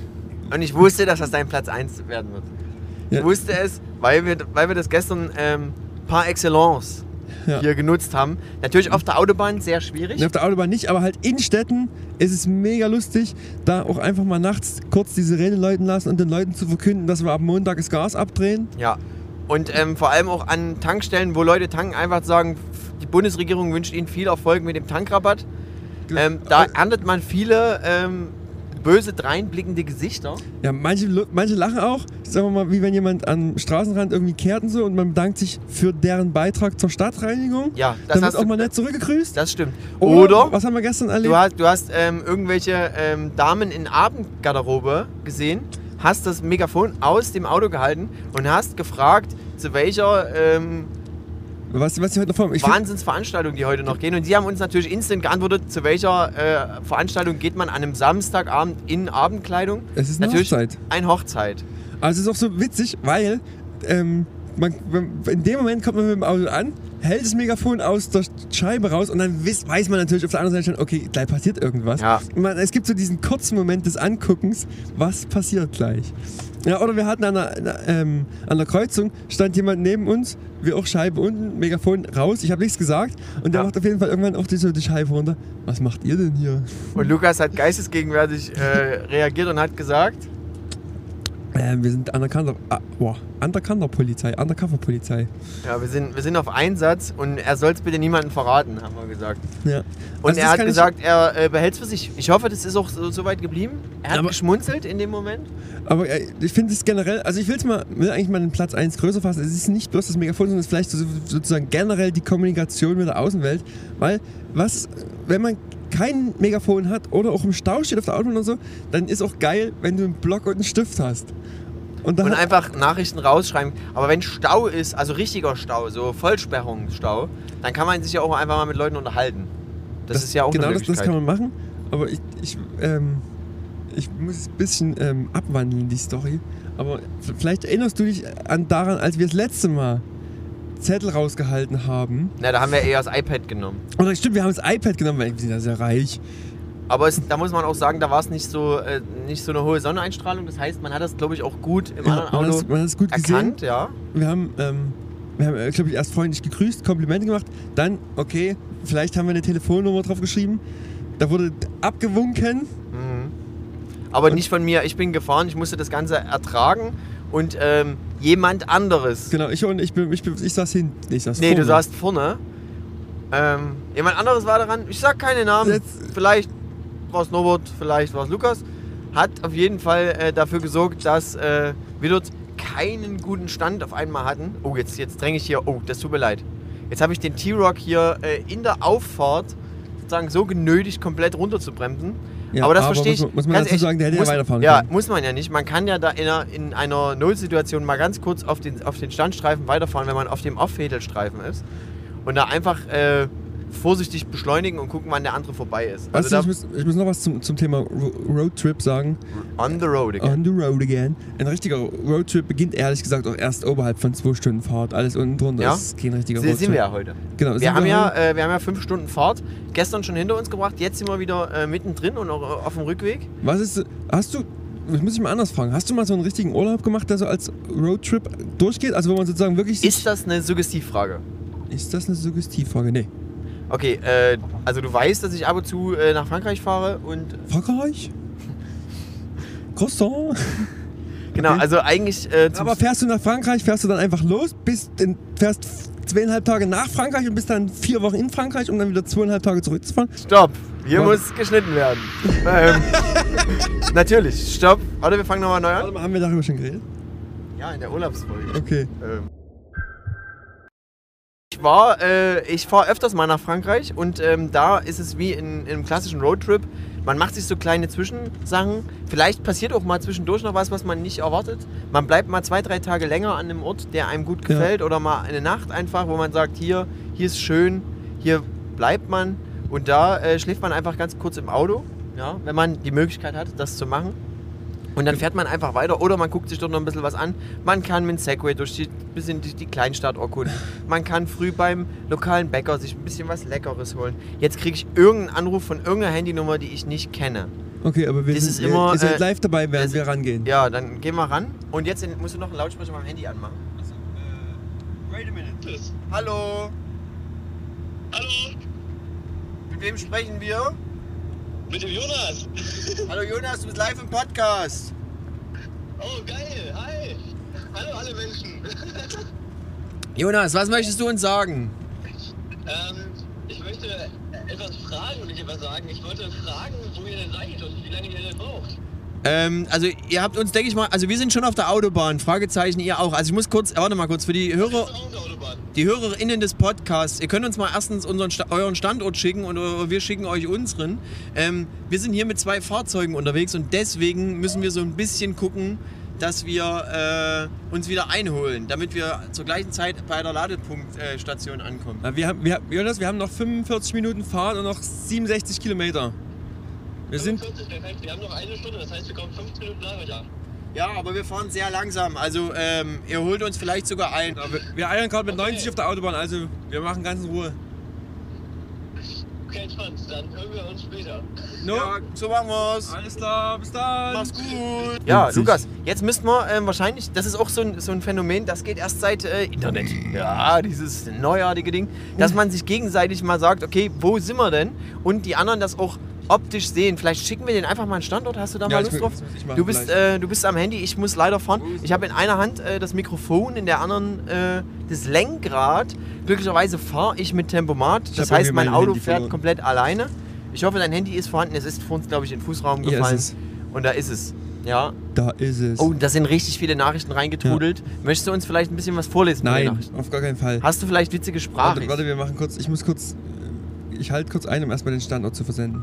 Und ich wusste, dass das dein Platz 1 werden wird. Ja. Ich wusste es, weil wir, weil wir das gestern ähm, par excellence Ja. hier genutzt haben. Natürlich auf der Autobahn sehr schwierig. Nee, Auf der Autobahn nicht, aber halt in Städten ist es mega lustig, da auch einfach mal nachts kurz die Sirene läuten lassen und den Leuten zu verkünden, dass wir ab Montag das Gas abdrehen. Ja. Und ähm, vor allem auch an Tankstellen, wo Leute tanken, einfach sagen, die Bundesregierung wünscht ihnen viel Erfolg mit dem Tankrabatt. Ähm, da erntet man viele ähm, böse dreinblickende Gesichter. Ja, manche, manche lachen auch, sagen wir mal, wie wenn jemand am Straßenrand irgendwie kehrt und so und man bedankt sich für deren Beitrag zur Stadtreinigung. Ja, das Dann wird hast auch du, mal nett zurückgegrüßt. Das stimmt. Oder, Oder was haben wir gestern erlebt? du hast, du hast ähm, irgendwelche ähm, Damen in Abendgarderobe gesehen, hast das Megafon aus dem Auto gehalten und hast gefragt, zu welcher ähm, was, was ich heute noch vor ich find- Wahnsinnsveranstaltung die heute noch gehen. Und sie haben uns natürlich instant geantwortet, zu welcher äh, Veranstaltung geht man an einem Samstagabend in Abendkleidung. Es ist eine natürlich Hochzeit. Ein Hochzeit. Also es ist auch so witzig, weil ähm, man, in dem Moment kommt man mit dem Auto an, hält das Megafon aus der Scheibe raus und dann weiß man natürlich auf der anderen Seite schon, okay, gleich passiert irgendwas. Ja. Man, es gibt so diesen kurzen Moment des Anguckens, was passiert gleich. Ja, oder wir hatten an der, ähm, an der Kreuzung, stand jemand neben uns, wir auch Scheibe unten, Megafon raus, ich habe nichts gesagt und der Ja. macht auf jeden Fall irgendwann auch die, so die Scheibe runter. Was macht ihr denn hier? Und Lukas hat geistesgegenwärtig äh, reagiert und hat gesagt, Äh, wir sind Undercover, ah, boah, Undercover-Polizei, Undercover-Polizei. Ja, wir sind, wir sind auf Einsatz und er soll es bitte niemandem verraten, haben wir gesagt. Ja. Und Also er hat gesagt, er äh, behält es für sich. Ich hoffe, das ist auch so, so weit geblieben. Er hat Aber- geschmunzelt in dem Moment. Aber äh, ich finde es generell, also ich will's mal, will eigentlich mal den Platz 1 größer fassen. Es ist nicht bloß das Megafon, sondern es ist vielleicht so, sozusagen generell die Kommunikation mit der Außenwelt. Weil, was, wenn man kein Megafon hat oder auch im Stau steht auf der Autobahn und so, dann ist auch geil, wenn du einen Block und einen Stift hast. Und, dann Und einfach Nachrichten rausschreiben. Aber wenn Stau ist, also richtiger Stau, so Vollsperrungsstau, dann kann man sich ja auch einfach mal mit Leuten unterhalten. Das, ist ja auch genau eine das, das Möglichkeit. kann man machen. Aber ich, ich, ähm, ich muss es ein bisschen ähm, abwandeln, die Story. Aber vielleicht erinnerst du dich an daran, als wir das letzte Mal Zettel rausgehalten haben. Na, da haben wir eher das iPad genommen. Oder stimmt, wir haben das iPad genommen, weil wir sind ja sehr reich. Aber es, da muss man auch sagen, da war es nicht so, äh, nicht so eine hohe Sonneneinstrahlung. Das heißt, man hat das, glaube ich, auch gut im Ja, anderen man hat Auto es- man hat es gut erkannt. gesehen. Ja. Wir haben, ähm, wir haben äh, glaube ich, erst freundlich gegrüßt, Komplimente gemacht. Dann, okay, vielleicht haben wir eine Telefonnummer drauf geschrieben. Da wurde abgewunken. Mhm. Aber nicht von mir. Ich bin gefahren, ich musste das Ganze ertragen. Und ähm, jemand anderes. Genau, ich und ich, bin, ich, bin, ich saß hinten. Ich saß Nee, vorne. du saßt vorne. Ähm, jemand anderes war daran. Ich sag keine Namen. Jetzt- Vielleicht war es Norbert, vielleicht war es Lukas. Hat auf jeden Fall äh, dafür gesorgt, dass äh, wir dort keinen guten Stand auf einmal hatten. Oh, jetzt, jetzt dränge ich hier. Oh, das tut mir leid. Jetzt habe ich den T-Rock hier äh, in der Auffahrt sozusagen so genötigt, komplett runterzubremsen. Ja, aber das verstehe ich. muss man- muss man ganz dazu ehrlich, sagen, der hätte ja muss, weiterfahren Ja, können. muss man ja nicht. Man kann ja da in einer, in einer Notsituation mal ganz kurz auf den, auf den Standstreifen weiterfahren, wenn man auf dem Off-Fädelstreifen ist. Und da einfach äh, vorsichtig beschleunigen und gucken, wann der andere vorbei ist. Also du, ich, muss, ich muss noch was zum, zum Thema Ro Roadtrip sagen. on the road again. On the road again. Ein richtiger Roadtrip beginnt ehrlich gesagt auch erst oberhalb von zwei Stunden Fahrt. Alles unten drunter Ja? ist kein richtiger Roadtrip. sind wir ja heute. Genau, sind Wir haben, ja, heute. äh, wir haben ja fünf Stunden Fahrt. Gestern schon hinter uns gebracht. Jetzt sind wir wieder äh, mittendrin und auch auf dem Rückweg. Was ist, hast du, das muss ich mal anders fragen, hast du mal so einen richtigen Urlaub gemacht, der so als Roadtrip durchgeht? Also wo man sozusagen wirklich Ist das eine Suggestivfrage? Ist das eine Suggestivfrage? Nee. Okay, äh, also du weißt, dass ich ab und zu äh, nach Frankreich fahre und Frankreich? Croissant? genau, Okay. also eigentlich äh, Aber fährst du nach Frankreich, fährst du dann einfach los, bist in, fährst zweieinhalb Tage nach Frankreich und bist dann vier Wochen in Frankreich, um dann wieder zweieinhalb Tage zurückzufahren? Stopp! Hier Was? muss geschnitten werden. ähm, natürlich, stopp. Warte, wir fangen nochmal neu Warte an. mal, haben wir darüber schon geredet? Ja, in der Urlaubsfolge. Okay. Ähm. Ich war, äh, ich fahre öfters mal nach Frankreich und ähm, da ist es wie in, in einem klassischen Roadtrip. Man macht sich so kleine Zwischensachen. Vielleicht passiert auch mal zwischendurch noch was, was man nicht erwartet. Man bleibt mal zwei, drei Tage länger an einem Ort, der einem gut Ja. gefällt oder mal eine Nacht einfach, wo man sagt, hier, hier ist schön, hier bleibt man und da äh, schläft man einfach ganz kurz im Auto, ja, wenn man die Möglichkeit hat, das zu machen. Und dann fährt man einfach weiter oder man guckt sich dort noch ein bisschen was an. Man kann mit dem Segway durch die, bisschen die, die Kleinstadt erkunden. Man kann früh beim lokalen Bäcker sich ein bisschen was Leckeres holen. Jetzt kriege ich irgendeinen Anruf von irgendeiner Handynummer, die ich nicht kenne. Okay, aber wir Das sind ist immer, ihr seid äh, live dabei, während das- wir rangehen. Ja, dann geh mal ran. Und jetzt in- musst du noch einen Lautsprecher beim Handy anmachen. Also, äh, wait a minute. Hallo. Hallo, Mit wem sprechen wir? Mit dem Jonas. Hallo Jonas, du bist live im Podcast. Oh, geil, hi. Hallo alle Menschen. Jonas, was möchtest du uns sagen? ähm, ich möchte etwas fragen und nicht etwas sagen. Ich wollte fragen, wo ihr denn seid und wie lange ihr denn braucht. Ähm, also ihr habt uns, denke ich mal, also wir sind schon auf der Autobahn, Fragezeichen, ihr auch. Also ich muss kurz, warte mal kurz, für die Hörer, die HörerInnen des Podcasts, ihr könnt uns mal erstens unseren euren Standort schicken und äh, wir schicken euch unseren. Ähm, wir sind hier mit zwei Fahrzeugen unterwegs und deswegen müssen wir so ein bisschen gucken, dass wir äh, uns wieder einholen, damit wir zur gleichen Zeit bei der Ladepunktstation äh, ankommen. Wir haben, wir, Jonas, wir haben noch 45 Minuten Fahrt und noch 67 Kilometer. Wir sind, 45, perfekt. Wir haben noch eine Stunde, das heißt, wir kommen 15 Minuten nachher. Ja, aber wir fahren sehr langsam, also ähm, ihr holt uns vielleicht sogar ein. wir, wir eiern gerade mit 90 auf der Autobahn, also wir machen ganz in Ruhe. Okay, entspannt. Dann hören wir uns später. No? Ja, so machen wir's. Alles klar, bis dann. Mach's gut. Ja. Lukas, jetzt müssten wir ähm, wahrscheinlich, das ist auch so ein, so ein Phänomen, das geht erst seit äh, Internet. Ja, dieses neuartige Ding, dass man sich gegenseitig mal sagt, okay, wo sind wir denn? Und die anderen das auch optisch sehen. Vielleicht schicken wir den einfach mal einen Standort. Hast du da Ja, mal Lust will- drauf? Du bist, äh, du bist am Handy, ich muss leider fahren. Ich habe in einer Hand äh, das Mikrofon, in der anderen äh, das Lenkrad. Glücklicherweise fahre ich mit Tempomat. Ich Das heißt, mein mein Auto Handy fährt verloren. komplett alleine. Ich hoffe, dein Handy ist vorhanden. Es ist vor uns, glaube ich, in den Fußraum gefallen. es. Und da ist es. Ja. Da ist es. Oh, da sind richtig viele Nachrichten reingetrudelt. Möchtest du uns vielleicht ein bisschen was vorlesen? Nein, auf gar keinen Fall. Hast du vielleicht witzige Sprache? Warte, warte, wir machen kurz. Ich muss kurz. Ich halte kurz ein, um erstmal den Standort zu versenden.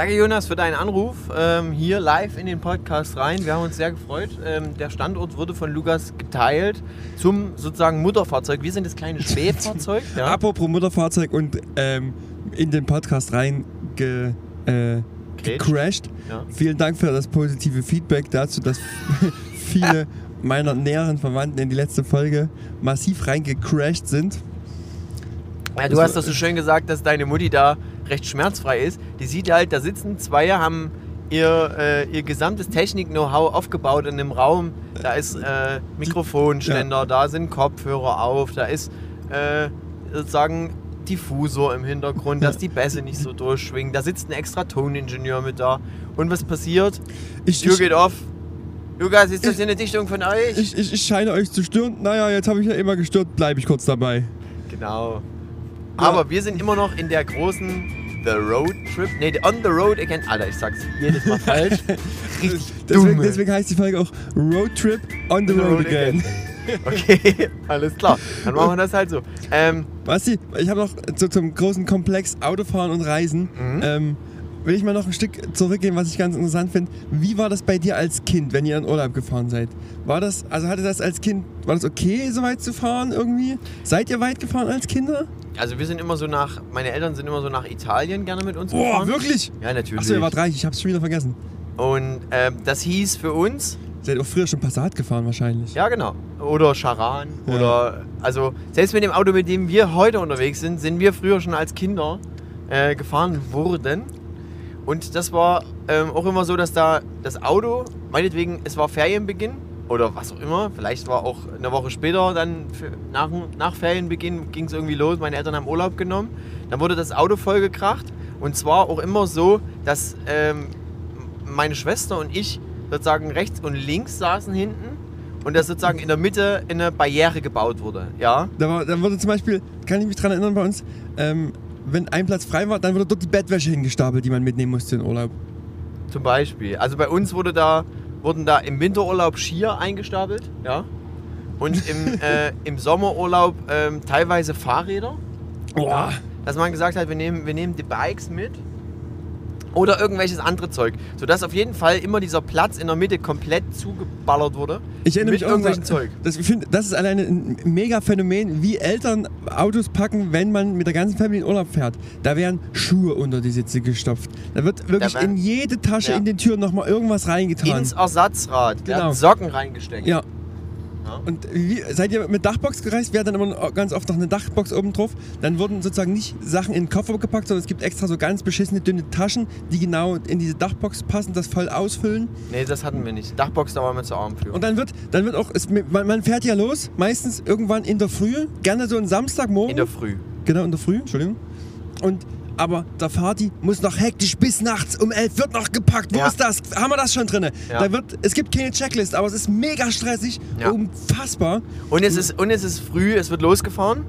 Danke Jonas für deinen Anruf ähm, hier live in den Podcast rein. Wir haben uns sehr gefreut. Ähm, der Standort wurde von Lukas geteilt zum sozusagen Mutterfahrzeug. Wir sind das kleine Spähfahrzeug. ja. Apropos Mutterfahrzeug und ähm, in den Podcast rein ge, äh, gecrashed. Ja. Vielen Dank für das positive Feedback dazu, dass viele meiner näheren Verwandten in die letzte Folge massiv reingecrashed sind. Ja, du hast doch so schön gesagt, dass deine Mutti da recht schmerzfrei ist. Die sieht halt, da sitzen zwei, haben ihr, äh, ihr gesamtes Technik-Know-how aufgebaut in einem Raum. Da ist äh, Mikrofonständer, da sind Kopfhörer auf, da ist äh, sozusagen Diffusor im Hintergrund, dass die Bässe nicht so durchschwingen. Da sitzt ein extra Toningenieur mit da. Und was passiert? Ich, Tür ich, geht auf. Lukas, ist das Ich- eine Dichtung von euch? ich, ich, ich scheine euch zu stören. Naja, jetzt habe ich ja immer gestört, bleibe ich kurz dabei. Genau. Aber wir sind immer noch in der großen The Road Trip. Nee, On the Road again. Alter, ich sag's jedes Mal falsch. Richtig Deswegen, deswegen heißt die Folge auch Road Trip on the, road, again. Okay, alles klar. Dann machen wir das halt so. Ähm, Basti, ich habe noch so zum großen Komplex Autofahren und Reisen. Mhm. Ähm, will ich mal noch ein Stück zurückgehen, was ich ganz interessant finde. Wie war das bei dir als Kind, wenn ihr in Urlaub gefahren seid? War das, also hatte das als Kind, war das okay, so weit zu fahren irgendwie? Seid ihr weit gefahren als Kinder? Also wir sind immer so nach, meine Eltern sind immer so nach Italien gerne mit uns Boah, gefahren. wirklich? Ja, natürlich. Achso, ihr wart reich, ich hab's schon wieder vergessen. Und ähm, das hieß für uns, Seid auch früher schon Passat gefahren wahrscheinlich. ja genau, oder Charan Ja. oder, also selbst mit dem Auto, mit dem wir heute unterwegs sind, sind wir früher schon als Kinder äh, gefahren worden. Und das war ähm, auch immer so, dass da das Auto, meinetwegen, es war Ferienbeginn oder was auch immer, vielleicht war auch eine Woche später, dann nach, nach Ferienbeginn ging es irgendwie los, meine Eltern haben Urlaub genommen, dann wurde das Auto vollgekracht und zwar auch immer so, dass ähm, meine Schwester und ich sozusagen rechts und links saßen hinten und das sozusagen in der Mitte in eine Barriere gebaut wurde, ja. Da, war, da wurde zum Beispiel, kann ich mich dran erinnern bei uns, ähm, wenn ein Platz frei war, dann wurde dort die Bettwäsche hingestapelt, die man mitnehmen musste in Urlaub. Zum Beispiel. Also bei uns wurde da, wurden da im Winterurlaub Skier eingestapelt, ja. Und im, äh, im Sommerurlaub ähm, teilweise Fahrräder. Boah. Dass man gesagt hat, wir nehmen, wir nehmen die Bikes mit. Oder irgendwelches andere Zeug. Sodass auf jeden Fall immer dieser Platz in der Mitte komplett zugeballert wurde. Ich erinnere mit mich irgendwelchen Zeug. Das, ich finde, das ist alleine ein mega Phänomen, wie Eltern Autos packen, wenn man mit der ganzen Familie in Urlaub fährt. Da werden Schuhe unter die Sitze gestopft. Da wird wirklich Da werden- in jede Tasche Ja. in den Türen nochmal irgendwas reingetan. Ins Ersatzrad. Genau. Socken reingesteckt. ja. Ja. Und wie, seid ihr mit Dachbox gereist? Wir hatten dann immer ganz oft noch eine Dachbox oben drauf. Dann wurden sozusagen nicht Sachen in den Koffer gepackt, sondern es gibt extra so ganz beschissene dünne Taschen, die genau in diese Dachbox passen, das voll ausfüllen. Nee, das hatten wir nicht. Dachbox, da waren wir zu arm für. Und dann wird, dann wird auch, es, man, man fährt ja los, meistens irgendwann in der Früh, gerne so einen Samstagmorgen. in der Früh. Genau, in der Früh, Entschuldigung. Und aber der Fahrt muss noch hektisch bis nachts um elf wird noch gepackt. Wo Ja. ist das? Haben wir das schon drin? Ja. Da wird, es gibt keine Checklist, aber es ist mega stressig, Ja. unfassbar. Und es ist, und es ist früh, es wird losgefahren.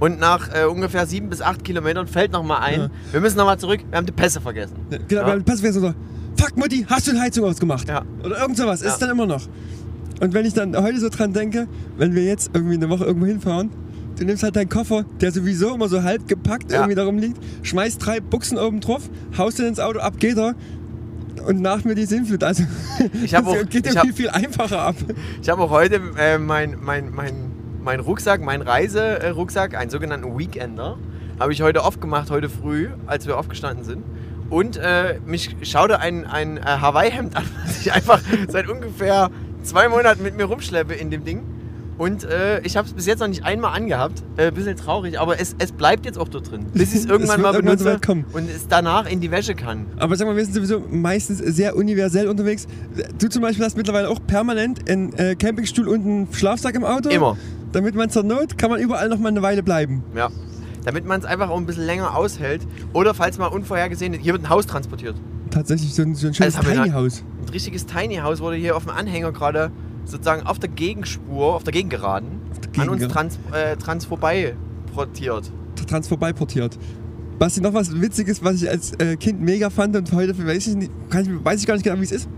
Und nach äh, ungefähr sieben bis acht Kilometern fällt noch mal ein, Ja. wir müssen noch mal zurück, wir haben die Pässe vergessen. Genau, Ja. weil pass auf, so, fuck Mutti, hast du die Heizung ausgemacht? Ja. Oder irgend sowas, ist dann immer noch. Und wenn ich dann heute so dran denke, wenn wir jetzt irgendwie eine Woche irgendwo hinfahren, du nimmst halt deinen Koffer, der sowieso immer so halb gepackt Ja. irgendwie darum liegt, schmeißt drei Buchsen oben drauf, haust den ins Auto, ab geht er und nach mir die Sinnflut. Also Ich auch- geht ja viel, viel einfacher ab. Ich habe auch heute äh, mein, mein, mein, mein Rucksack, mein Reiserucksack, einen sogenannten Weekender, habe ich heute aufgemacht, heute früh, als wir aufgestanden sind. Und äh, mich schaute ein, ein äh, Hawaii-Hemd an, was ich einfach seit ungefähr zwei Monaten mit mir rumschleppe in dem Ding. Und äh, ich habe es bis jetzt noch nicht einmal angehabt. Äh, bisschen traurig, aber es, es bleibt jetzt auch dort drin. Bis ich es irgendwann mal irgendwann benutze kommen. und es danach in die Wäsche kann. Aber sag mal, wir sind sowieso meistens sehr universell unterwegs. Du zum Beispiel hast mittlerweile auch permanent einen äh, Campingstuhl und einen Schlafsack im Auto. Immer. Damit man zur Not kann man überall noch mal eine Weile bleiben. Ja. damit man es einfach auch ein bisschen länger aushält. Oder falls mal unvorhergesehen, hier wird ein Haus transportiert. Tatsächlich so ein, so ein schönes Also Tiny House. Ein richtiges Tiny House wurde hier auf dem Anhänger gerade sozusagen auf der Gegenspur, auf der Gegengeraden, an uns trans, äh, trans vorbei portiert. Trans vorbeiportiert. Basti, noch was Witziges, was ich als äh, Kind mega fand und heute weiß ich, nicht, kann ich, weiß ich gar nicht genau, wie es ist.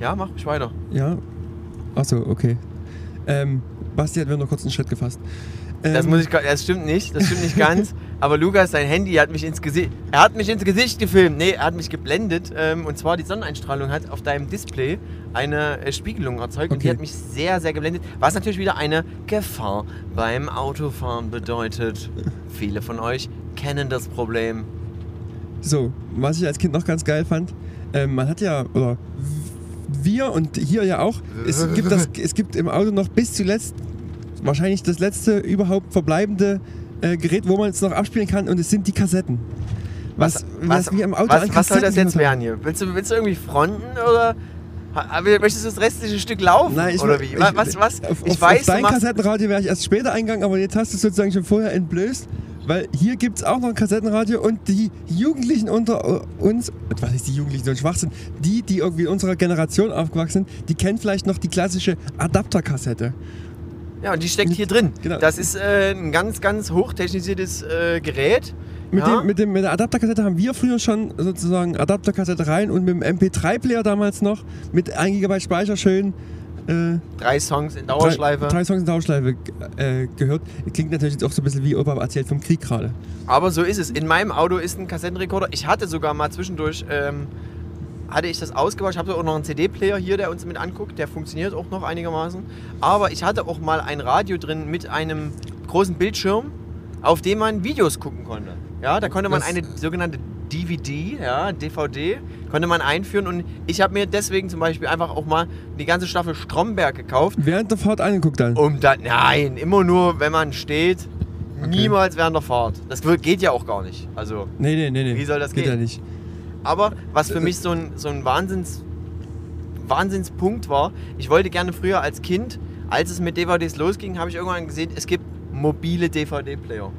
Ja, mach mich weiter. Ja. Achso, okay. Ähm, Basti hat mir noch kurz einen Schritt gefasst. Ähm, Das, muss ich, das stimmt nicht, das stimmt nicht ganz. Aber Lukas, sein Handy hat mich ins Gesicht. Er hat mich ins Gesicht gefilmt. Nee, er hat mich geblendet. Ähm, und zwar die Sonneneinstrahlung hat auf deinem Display eine äh, Spiegelung erzeugt. Und die Okay. hat mich sehr, sehr geblendet. Was natürlich wieder eine Gefahr beim Autofahren bedeutet. Viele von euch kennen das Problem. So, was ich als Kind noch ganz geil fand, ähm, man hat ja, oder wir und hier ja auch, es gibt, das, es gibt im Auto noch bis zuletzt wahrscheinlich das letzte überhaupt verbleibende äh, Gerät, wo man es noch abspielen kann und es sind die Kassetten. Was, was, wir im Auto an was, was soll das jetzt werden hier? Willst du, willst du irgendwie fronten oder möchtest du das restliche Stück laufen? Nein, ich, oder wie? was, was, was? Auf, ich weiß, auf dein Kassettenradio wäre ich erst später eingegangen, aber jetzt hast du es sozusagen schon vorher entblößt, weil hier gibt es auch noch ein Kassettenradio und die Jugendlichen unter uns, was ist die Jugendlichen, so ein Schwachsinn, die, die irgendwie in unserer Generation aufgewachsen sind, die kennen vielleicht noch die klassische Adapterkassette. Ja, und die steckt hier drin. Genau. Das ist äh, ein ganz, ganz hochtechnisiertes äh, Gerät. Mit, ja? dem, mit, dem, mit der Adapterkassette haben wir früher schon sozusagen Adapterkassette rein und mit dem MP3-Player damals noch mit 1 GB Speicher schön äh, Drei Songs in Dauerschleife. Drei, drei Songs in Dauerschleife äh, gehört. Klingt natürlich jetzt auch so ein bisschen wie Opa erzählt vom Krieg gerade. Aber so ist es. In meinem Auto ist ein Kassettenrekorder. Ich hatte sogar mal zwischendurch, ähm, hatte ich das ausgebaut. Ich habe auch noch einen CD-Player hier, der uns mit anguckt. Der funktioniert auch noch einigermaßen. Aber ich hatte auch mal ein Radio drin mit einem großen Bildschirm, auf dem man Videos gucken konnte. Ja, da konnte man eine sogenannte DVD, ja, DVD, konnte man einführen. Und ich habe mir deswegen zum Beispiel einfach auch mal die ganze Staffel Stromberg gekauft. Während der Fahrt angeguckt dann. Um dann, nein, immer nur, wenn man steht. Niemals während der Fahrt. Das geht ja auch gar nicht. Also, Nee, nee, nee, nee. Wie soll das Geht gehen? ja nicht. Aber was für mich so ein, so ein Wahnsinns, Wahnsinnspunkt war, ich wollte gerne früher als Kind, als es mit DVDs losging, habe ich irgendwann gesehen, es gibt mobile DVD-Player.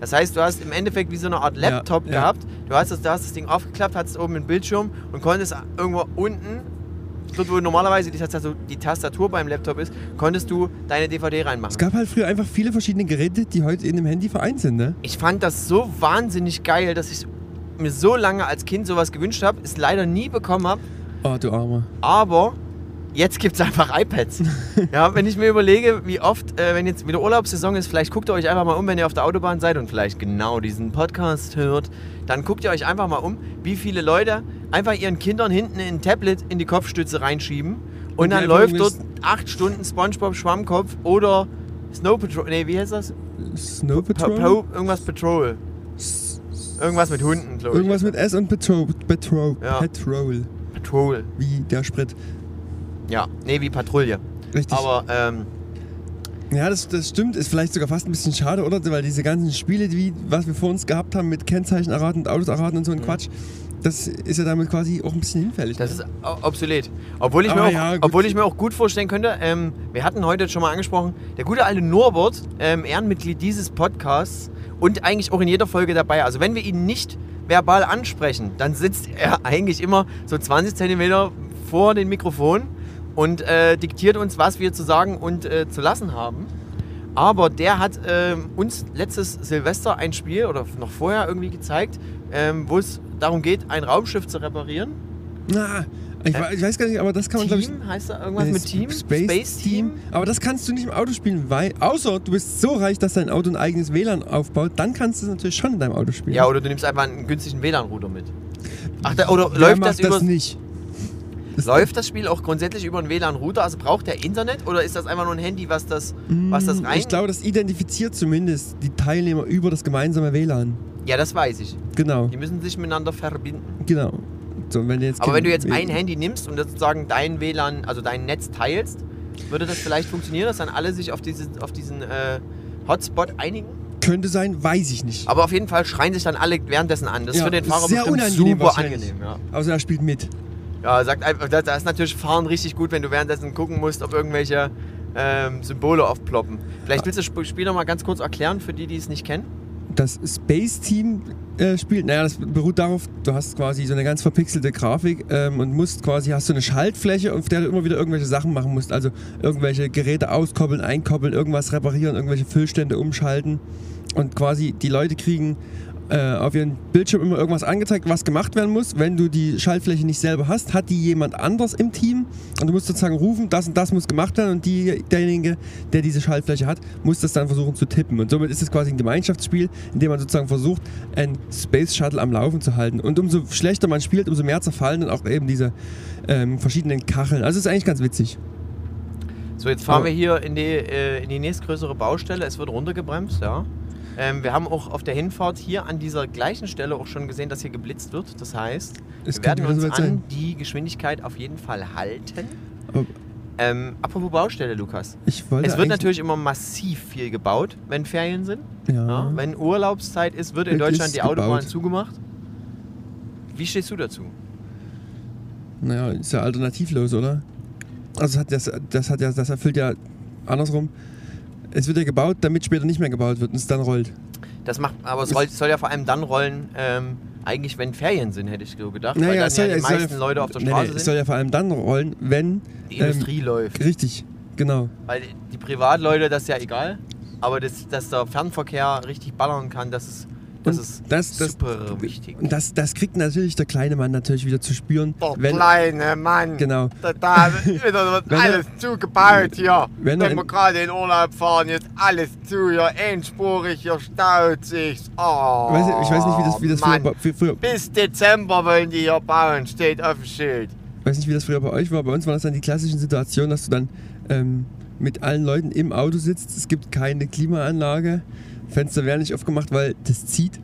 Das heißt, du hast im Endeffekt wie so eine Art Ja, Laptop ja. gehabt. Du hast das, du hast das Ding aufgeklappt, hattest oben einen Bildschirm und konntest irgendwo unten, dort wo normalerweise die Tastatur, die Tastatur beim Laptop ist, konntest du deine DVD reinmachen. Es gab halt früher einfach viele verschiedene Geräte, die heute in dem Handy vereint sind, ne? Ich fand das so wahnsinnig geil, dass ich mir so lange als Kind sowas gewünscht habe, es leider nie bekommen habe. Oh, du Armer. Aber jetzt gibt es einfach iPads. ja, wenn ich mir überlege, wie oft, äh, wenn jetzt wieder Urlaubssaison ist, vielleicht guckt ihr euch einfach mal um, wenn ihr auf der Autobahn seid und vielleicht genau diesen Podcast hört, dann guckt ihr euch einfach mal um, wie viele Leute einfach ihren Kindern hinten ein Tablet in die Kopfstütze reinschieben und, Und dann läuft dort acht Stunden SpongeBob Schwammkopf oder Snow Patrol, nee, wie heißt das? Snow Pa Patrol? Pa irgendwas Patrol. Irgendwas mit Hunden, glaube ich. Irgendwas mit S und Patrol. Patrol. Ja. Patrol. Patrol. Wie der Sprit. Ja, nee, wie Patrouille. Richtig. Aber ähm, ja, das, das stimmt. Ist vielleicht sogar fast ein bisschen schade, oder? Weil diese ganzen Spiele, wie, was wir vor uns gehabt haben mit Kennzeichen erraten und Autos erraten und so ein Quatsch, das ist ja damit quasi auch ein bisschen hinfällig. Mhm. das ist o- obsolet. Obwohl ich, mir auch, ja, gut. obwohl ich mir auch gut vorstellen könnte, ähm, wir hatten heute schon mal angesprochen, der gute alte Norbert, ähm, Ehrenmitglied dieses Podcasts und eigentlich auch in jeder Folge dabei. Also wenn wir ihn nicht verbal ansprechen, dann sitzt er eigentlich immer so 20 Zentimeter vor dem Mikrofon und äh, diktiert uns, was wir zu sagen und äh, zu lassen haben. Aber der hat ähm, uns letztes Silvester ein Spiel oder noch vorher irgendwie gezeigt, ähm, wo es darum geht, ein Raumschiff zu reparieren. Na, ich, Äh, ich weiß gar nicht, aber das kann man, glaube ich. Team heißt da irgendwas Nee, mit Team? Space, Team. Aber das kannst du nicht im Auto spielen, weil, außer du bist so reich, dass dein Auto ein eigenes WLAN aufbaut, dann kannst du es natürlich schon in deinem Auto spielen. Ja, oder du nimmst einfach einen günstigen WLAN-Router mit. Ach, da, oder Wer läuft macht das, über, nicht? läuft das Spiel auch grundsätzlich über einen WLAN-Router? Also braucht der Internet oder ist das einfach nur ein Handy, was das, was das Mm, rein... Ich glaube, das identifiziert zumindest die Teilnehmer über das gemeinsame WLAN. ja, das weiß ich. Genau, Die müssen sich miteinander verbinden. genau. So, wenn jetzt Aber wenn du jetzt ein Handy nimmst und sozusagen dein WLAN, also dein Netz teilst, würde das vielleicht funktionieren, dass dann alle sich auf, diese, auf diesen äh, Hotspot einigen? Könnte sein, weiß ich nicht. Aber auf jeden Fall schreien sich dann alle währenddessen an. Das ist Ja, für den Fahrer sehr bestimmt unangenehm super angenehm. Ja. Außer er spielt mit. Ja, sagt einfach, da, da ist natürlich Fahren richtig gut, wenn du währenddessen gucken musst, ob irgendwelche ähm, Symbole aufploppen. Vielleicht willst du das Spiel noch mal ganz kurz erklären für die, die es nicht kennen. Das Space Team äh, spielt, naja, das beruht darauf, du hast quasi so eine ganz verpixelte Grafik ähm, und musst quasi, hast so eine Schaltfläche, auf der du immer wieder irgendwelche Sachen machen musst. Also irgendwelche Geräte auskoppeln, einkoppeln, irgendwas reparieren, irgendwelche Füllstände umschalten. Und quasi die Leute kriegen äh, auf ihren Bildschirm immer irgendwas angezeigt, was gemacht werden muss. Wenn du die Schaltfläche nicht selber hast, hat die jemand anders im Team und du musst sozusagen rufen, das und das muss gemacht werden und die, derjenige, der diese Schaltfläche hat, muss das dann versuchen zu tippen. Und somit ist es quasi ein Gemeinschaftsspiel, in dem man sozusagen versucht, ein Space Shuttle am Laufen zu halten. Und umso schlechter man spielt, umso mehr zerfallen dann auch eben diese ähm, verschiedenen Kacheln. Also es ist eigentlich ganz witzig. So, jetzt fahren Oh. wir hier in die, äh, in die nächstgrößere Baustelle. Es wird runtergebremst, ja. Ähm, wir haben auch auf der Hinfahrt hier an dieser gleichen Stelle auch schon gesehen, dass hier geblitzt wird. Das heißt, Es wir werden uns an sein. die Geschwindigkeit auf jeden Fall halten. Aber Ähm, apropos Baustelle, Lukas. Es wird natürlich immer massiv viel gebaut, wenn Ferien sind. Ja. Ja, wenn Urlaubszeit ist, wird in Deutschland die Autobahn gebaut. zugemacht. Wie stehst du dazu? Naja, ist ja alternativlos, oder? Also hat das, das hat ja, das erfüllt ja andersrum. Es wird ja gebaut, damit später nicht mehr gebaut wird und es dann rollt. Das macht, aber es roll, soll ja vor allem dann rollen, ähm, eigentlich wenn Ferien sind, hätte ich so gedacht. weil Naja, dann es soll ja die es soll meisten Leute auf der Nee, Straße nee, es sind. soll ja vor allem dann rollen, wenn. die Industrie läuft. Richtig, genau. Weil die Privatleute, das ist ja egal. Aber das, dass der Fernverkehr richtig ballern kann, das ist, das Und ist das- das- super wichtig. Und das, das kriegt natürlich der kleine Mann natürlich wieder zu spüren. Der wenn, kleine Mann. Genau. Da, da wird alles zugebaut hier. Wenn Wenn, wir gerade in Urlaub fahren, jetzt alles zu hier, einspurig, hier staut sich's. Oh, Weiß ich, ich weiß nicht, wie das, wie das früher, Mann. bei- früher, früher, Bis Dezember wollen die hier bauen, steht auf dem Schild. weiß nicht, wie das früher bei euch war. Bei uns war das dann die klassischen Situationen, dass du dann ähm, mit allen Leuten im Auto sitzt. Es gibt keine Klimaanlage. Fenster werden nicht aufgemacht, weil das zieht.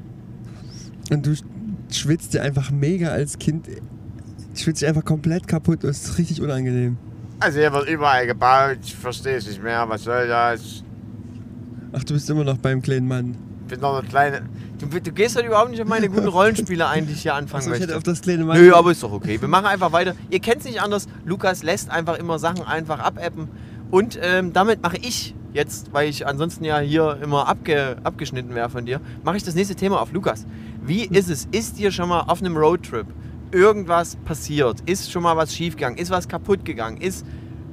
Und du schwitzt dir einfach mega als Kind. Schwitzt dich einfach komplett kaputt. Das ist richtig unangenehm. Also hier wird überall gebaut, ich verstehe es nicht mehr, was soll das? Ach, du bist immer noch beim kleinen Mann. Ich bin noch eine kleine... Du, du gehst halt überhaupt nicht auf meine guten Rollenspiele ein, die ich hier anfangen Achso, ich hätte möchte. auf das kleine Mann. Nö, aber ist doch okay. Wir machen einfach weiter. Ihr kennt es nicht anders. Lukas lässt einfach immer Sachen einfach abappen. Und ähm, damit mache ich jetzt, weil ich ansonsten ja hier immer abge, abgeschnitten wäre von dir, mache ich das nächste Thema auf. Lukas, wie ist es? Ist dir schon mal auf einem Roadtrip irgendwas passiert? Ist schon mal was schiefgegangen? Ist was kaputt gegangen? Ist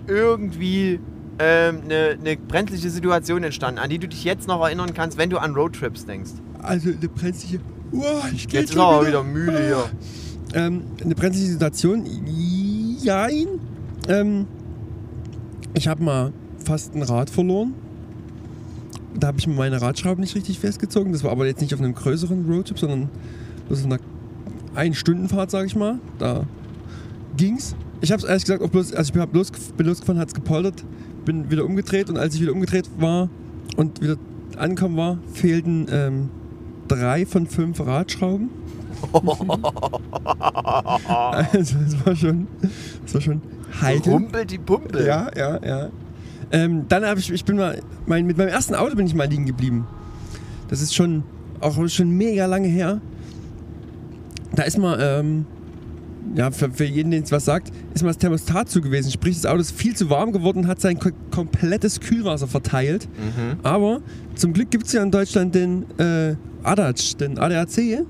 irgendwie ähm, eine, eine brenzliche Situation entstanden, an die du dich jetzt noch erinnern kannst, wenn du an Roadtrips denkst? Also eine brenzliche. Uah, ich Jetzt ist aber wieder müde hier. Ähm, eine brenzliche Situation? Jein. Ähm, ich habe mal fast ein Rad verloren. Da habe ich mir meine Radschrauben nicht richtig festgezogen. Das war aber jetzt nicht auf einem größeren Roadtrip, sondern das ist eine Ein-Stunden-Fahrt, sag ich mal. Da ging's. Ich habe es ehrlich gesagt auch bloß, also ich hab bloß, bin losgefahren, hat es gepoltert, bin wieder umgedreht und als ich wieder umgedreht war und wieder angekommen war, fehlten ähm, drei von fünf Radschrauben. Also das war schon, das war schon heikel. Rumpelt die Pumpe. Ja, ja, ja. Ähm, dann habe ich, ich bin mal, mein, mit meinem ersten Auto bin ich mal liegen geblieben. Das ist schon, auch schon mega lange her. Da ist mal, ähm, ja, für, für jeden, den es was sagt, ist mal das Thermostat zu gewesen. Sprich, das Auto ist viel zu warm geworden und hat sein ko komplettes Kühlwasser verteilt. Mhm. Aber zum Glück gibt es ja in Deutschland den äh, ADAC, den ADAC,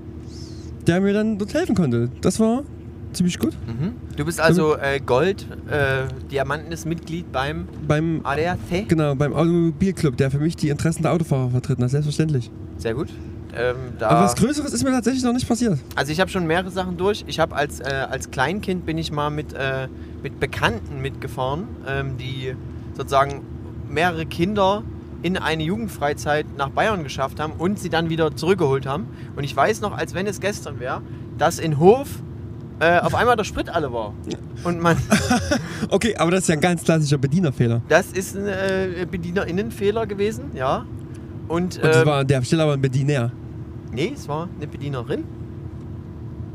der mir dann dort helfen konnte. Das war ziemlich gut. Mhm. Du bist also äh, Gold, äh, Diamantenes Mitglied beim Beim, ADAC. genau, beim Automobilclub, der für mich die Interessen der Autofahrer vertritt. Na, selbstverständlich. Sehr gut. Ähm, Aber was Größeres ist mir tatsächlich noch nicht passiert. also ich habe schon mehrere Sachen durch. Ich habe als, äh, als Kleinkind bin ich mal mit, äh, mit Bekannten mitgefahren, ähm, die sozusagen mehrere Kinder in eine Jugendfreizeit nach Bayern geschafft haben und sie dann wieder zurückgeholt haben. Und ich weiß noch, als wenn es gestern wäre, dass in Hof äh, auf einmal der Sprit alle war. Und man, Okay, aber das ist ja ein ganz klassischer Bedienerfehler. das ist ein äh, BedienerInnenfehler gewesen, ja. Und, Und das ähm, war an der Stelle aber ein Bediener. nee, es war eine Bedienerin.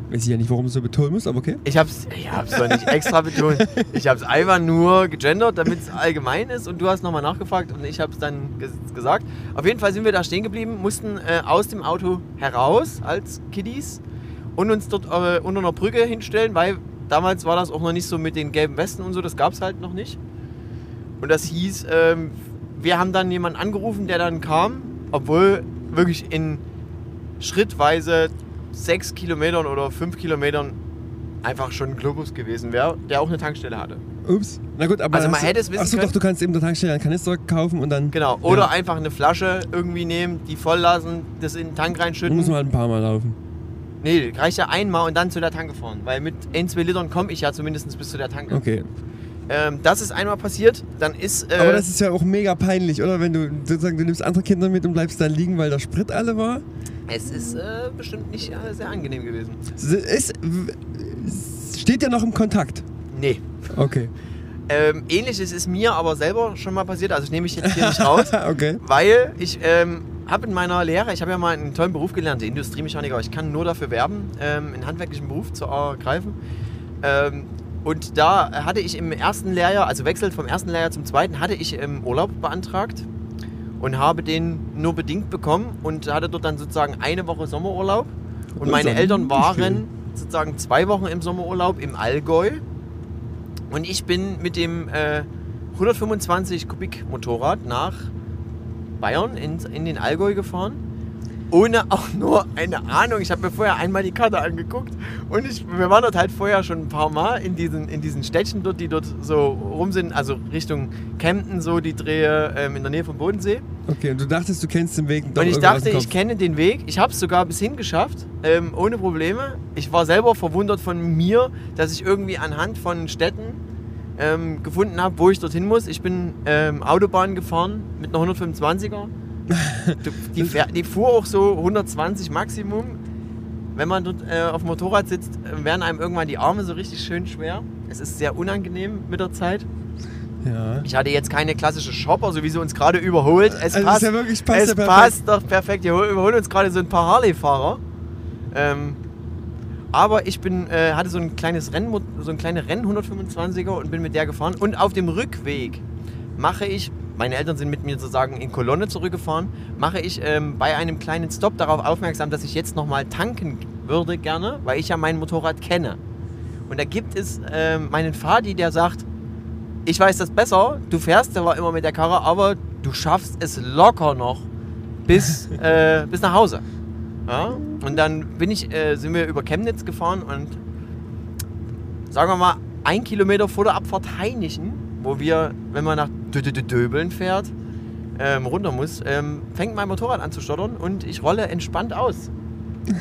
Weiß ich ja nicht, warum du so betonen musst, aber okay. Ich hab's, ich hab's doch nicht extra betont. Ich hab's einfach nur gegendert, damit es allgemein ist und du hast nochmal nachgefragt und ich hab's dann ges gesagt. Auf jeden Fall sind wir da stehen geblieben, mussten äh, aus dem Auto heraus als Kiddies und uns dort äh, unter einer Brücke hinstellen, weil damals war das auch noch nicht so mit den gelben Westen und so, das gab's halt noch nicht. Und das hieß, ähm, wir haben dann jemanden angerufen, der dann kam, obwohl wirklich in schrittweise sechs Kilometern oder fünf Kilometern einfach schon ein Globus gewesen wäre, der auch eine Tankstelle hatte. Ups. Na gut, aber Also man hätte es wissen Achso, können. doch, du kannst eben der Tankstelle einen Kanister kaufen und dann Genau. Oder Ja. einfach eine Flasche irgendwie nehmen, die voll lassen, das in den Tank reinschütten. muss man halt ein paar Mal laufen. Nee, reicht ja einmal und dann zu der Tanke fahren. Weil mit 1, 2 Litern komme ich ja zumindest bis zu der Tanke. Okay. Ähm, das ist einmal passiert, dann ist. Äh, Aber das ist ja auch mega peinlich, oder? Wenn du sozusagen, du nimmst andere Kinder mit und bleibst dann liegen, weil der Sprit alle war. es ist äh, bestimmt nicht äh, sehr angenehm gewesen. Es Ist, steht ja noch im Kontakt. Nee. Okay. Ähm, Ähnliches ist mir aber selber schon mal passiert, also ich nehme mich jetzt hier nicht raus, okay. weil ich ähm, habe in meiner Lehre, ich habe ja mal einen tollen Beruf gelernt, der Industriemechaniker. Ich kann nur dafür werben, ähm, einen handwerklichen Beruf zu ergreifen. Ähm, und da hatte ich im ersten Lehrjahr, also wechselt vom ersten Lehrjahr zum zweiten, hatte ich ähm, Urlaub beantragt und habe den nur bedingt bekommen und hatte dort dann sozusagen eine Woche Sommerurlaub. Und Das ist meine Eltern waren sozusagen zwei Wochen im Sommerurlaub im Allgäu. Und ich bin mit dem äh, 125 Kubik Motorrad nach Bayern in, in den Allgäu gefahren. Ohne auch nur eine Ahnung. Ich habe mir vorher einmal die Karte angeguckt und ich, wir waren dort halt vorher schon ein paar Mal in diesen, in diesen Städtchen dort, die dort so rum sind, also Richtung Kempten, so die Drehe ähm, in der Nähe vom Bodensee. Okay, und du dachtest, du kennst den Weg. doch Und ich dachte, ich kenne den Weg. Ich habe es sogar bis hin geschafft, ähm, ohne Probleme. Ich war selber verwundert von mir, dass ich irgendwie anhand von Städten ähm, gefunden habe, wo ich dorthin muss. Ich bin ähm, Autobahn gefahren mit einer 125er. Du- die, die fuhr auch so 120 Maximum. Wenn man dort äh, auf dem Motorrad sitzt, äh, werden einem irgendwann die Arme so richtig schön schwer. Es ist sehr unangenehm mit der Zeit. Ja. Ich hatte jetzt keine klassische Shopper, so wie sie uns gerade überholt. Es Also passt, ist ja wirklich- passt es ja passt doch perfekt. Hol- überholen uns gerade so ein paar Harley-Fahrer. Ähm, aber ich bin, äh, hatte so ein kleines Rennen, so ein kleine Rennen 125er und bin mit der gefahren. Und auf dem Rückweg mache ich, meine Eltern sind mit mir sozusagen in Kolonne zurückgefahren, mache ich ähm, bei einem kleinen Stop darauf aufmerksam, dass ich jetzt nochmal tanken würde gerne, weil ich ja mein Motorrad kenne. Und da gibt es ähm, meinen Fadi, der sagt, ich weiß das besser, du fährst zwar immer mit der Karre, aber du schaffst es locker noch bis, äh, bis nach Hause. Ja? Und dann bin ich, äh, sind wir über Chemnitz gefahren und sagen wir mal, ein Kilometer vor der Abfahrt Heinichen, wo wir, wenn man nach Dö- Dö- Dö- Döbeln fährt, ähm, runter muss, ähm, fängt mein Motorrad an zu stottern und ich rolle entspannt aus.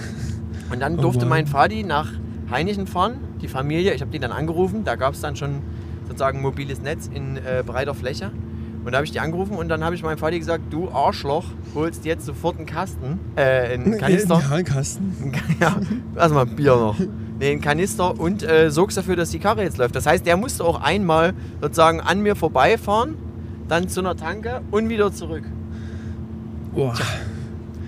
Und dann Oh durfte Mann. mein Vati nach Heinichen fahren, die Familie. Ich habe die dann angerufen, da gab es dann schon sozusagen mobiles Netz in äh, breiter Fläche. Und da habe ich die angerufen und dann habe ich meinem Vati gesagt, du Arschloch, holst jetzt sofort einen Kasten, äh, einen Kanister. Ja, ein Kasten. ja, erstmal Bier noch. Nee, einen Kanister und äh, sorgst dafür, dass die Karre jetzt läuft. Das heißt, der musste auch einmal sozusagen an mir vorbeifahren, dann zu einer Tanke und wieder zurück. Boah.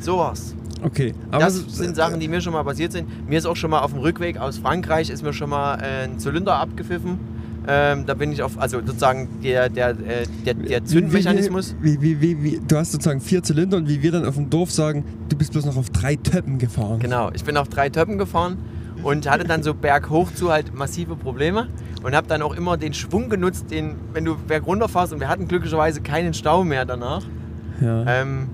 So war's. Okay. Aber das so- sind Sachen, die mir schon mal passiert sind. Mir ist auch schon mal auf dem Rückweg aus Frankreich ist mir schon mal äh, ein Zylinder abgepfiffen. Ähm, da bin ich auf, also sozusagen der, der, äh, der, der Zündmechanismus. Wie, wie, wie, wie, du hast sozusagen vier Zylinder und wie wir dann auf dem Dorf sagen, du bist bloß noch auf drei Töppen gefahren. Genau, ich bin auf drei Töppen gefahren und hatte dann so berghoch zu halt massive Probleme und habe dann auch immer den Schwung genutzt, den, wenn du bergunter fährst und wir hatten glücklicherweise keinen Stau mehr danach. Ja. Ähm,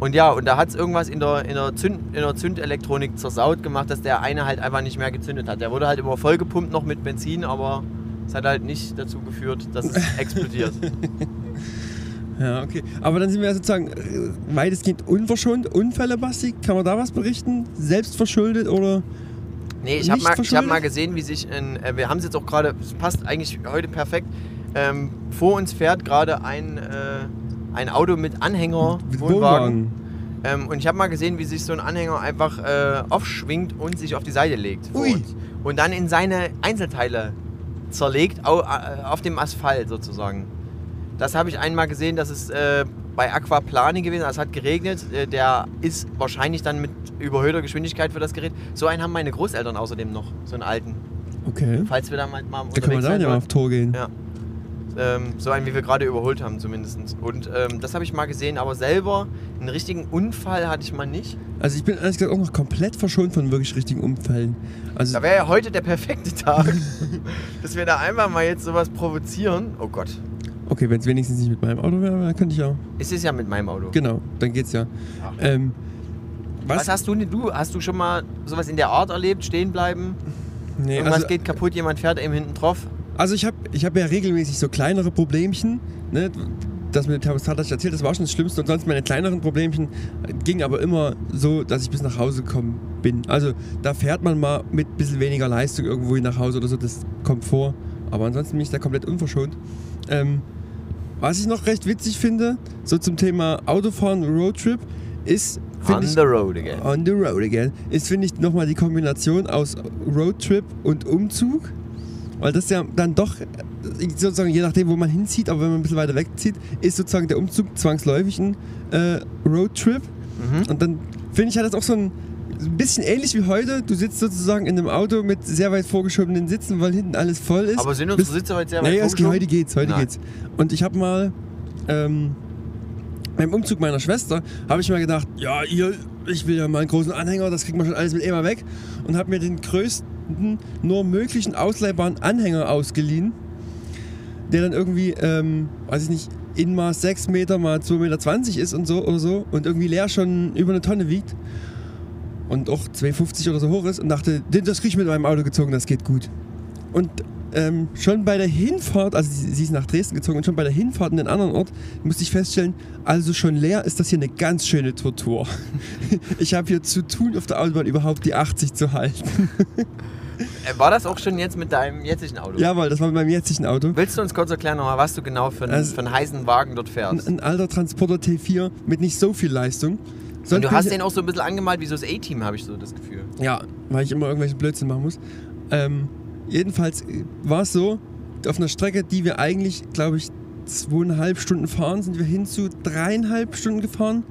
und ja, und da hat es irgendwas in der, in, der Zünd, in der Zündelektronik zersaut gemacht, dass der eine halt einfach nicht mehr gezündet hat. Der wurde halt immer vollgepumpt noch mit Benzin, aber es hat halt nicht dazu geführt, dass es explodiert. ja, okay. Aber dann sind wir ja sozusagen äh, weitestgehend unverschont. Unfälle, Basti, kann man da was berichten? Selbstverschuldet oder? Nee, ich habe mal, ich hab mal gesehen, wie sich, in, äh, wir haben es jetzt auch gerade, es passt eigentlich heute perfekt, ähm, vor uns fährt gerade ein, äh, ein Auto mit Anhänger, Mit Wohnwagen. Ähm, und ich habe mal gesehen, wie sich so ein Anhänger einfach äh, aufschwingt und sich auf die Seite legt. Ui. Und dann in seine Einzelteile zerlegt, äh, auf dem Asphalt sozusagen. Das habe ich einmal gesehen, das ist äh, bei Aquaplane gewesen, es hat geregnet. Äh, der ist wahrscheinlich dann mit überhöhter Geschwindigkeit für das Gerät. So einen haben meine Großeltern außerdem noch, so einen alten. Okay. Falls wir da mal, mal Da kann man unterwegs da ja mal auf Tor gehen. Ja. Ähm, so einen, wie wir gerade überholt haben zumindest. Und ähm, das habe ich mal gesehen, aber selber einen richtigen Unfall hatte ich mal nicht. Also ich bin ehrlich gesagt auch noch komplett verschont von wirklich richtigen Unfällen. Also Da wäre ja heute der perfekte Tag, dass wir da einfach mal jetzt sowas provozieren. Oh Gott. Okay, wenn es wenigstens nicht mit meinem Auto wäre, dann könnte ich ja. Es ist ja mit meinem Auto. Genau, dann geht's ja. Ähm, was? Was hast du denn du? Hast du schon mal sowas in der Art erlebt? Stehen bleiben? nee, Irgendwas also, geht kaputt, jemand fährt eben hinten drauf? Also ich habe ich hab ja regelmäßig so kleinere Problemchen. Ne? Das mit dem Thermostat hatte ich erzählt, das war schon das Schlimmste. Und sonst meine kleineren Problemchen ging aber immer so, dass ich bis nach Hause gekommen bin. Also da fährt man mal mit ein bisschen weniger Leistung irgendwo nach Hause oder so, das kommt vor. Aber ansonsten bin ich da komplett unverschont. Ähm, was ich noch recht witzig finde, so zum Thema Autofahren, Roadtrip, ist, On ich, the road again. On the road again. Ist, finde ich, nochmal die Kombination aus Roadtrip und Umzug. Weil das ja dann doch, sozusagen, je nachdem, wo man hinzieht, aber wenn man ein bisschen weiter wegzieht, ist sozusagen der Umzug zwangsläufig ein äh, Roadtrip. Mhm. Und dann finde ich, hat das auch so ein, bisschen ähnlich wie heute. Du sitzt sozusagen in einem Auto mit sehr weit vorgeschobenen Sitzen, weil hinten alles voll ist. Aber sind unsere Sitze heute sehr weit naja, vorgeschoben? heute geht's, heute Nein. geht's. Und ich habe mal ähm, beim Umzug meiner Schwester habe ich mir gedacht, ja, ihr, ich will ja mal einen großen Anhänger, das kriegt man schon alles mit Ema weg und habe mir den größten nur möglichen ausleihbaren Anhänger ausgeliehen, der dann irgendwie, ähm, weiß ich nicht, Innenmaß 6 Meter mal 2,20 Meter ist und so oder so und irgendwie leer schon über eine Tonne wiegt und auch 2,50 oder so hoch ist und dachte, "Den- das krieg ich mit meinem Auto gezogen, das geht gut. Und ähm, schon bei der Hinfahrt, also sie, sie ist nach Dresden gezogen und schon bei der Hinfahrt in den anderen Ort musste ich feststellen, also schon leer ist das hier eine ganz schöne Tortur. Ich habe hier zu tun, auf der Autobahn überhaupt die 80 zu halten. Äh, War das auch schon jetzt mit deinem jetzigen Auto? Jawohl, das war mit meinem jetzigen Auto. Willst du uns kurz erklären nochmal, was du genau für einen, Also- für einen heißen Wagen dort Ein, fährst? ein alter Transporter T4 mit nicht so viel Leistung. Und Sonst du bin hast den auch so ein bisschen angemalt wie so das A-Team, habe ich so das Gefühl. Ja, weil ich immer irgendwelchen Blödsinn machen muss. Ähm, jedenfalls äh, war es so, auf einer Strecke, die wir eigentlich, glaube ich, zweieinhalb Stunden fahren, sind wir hin zu dreieinhalb Stunden gefahren.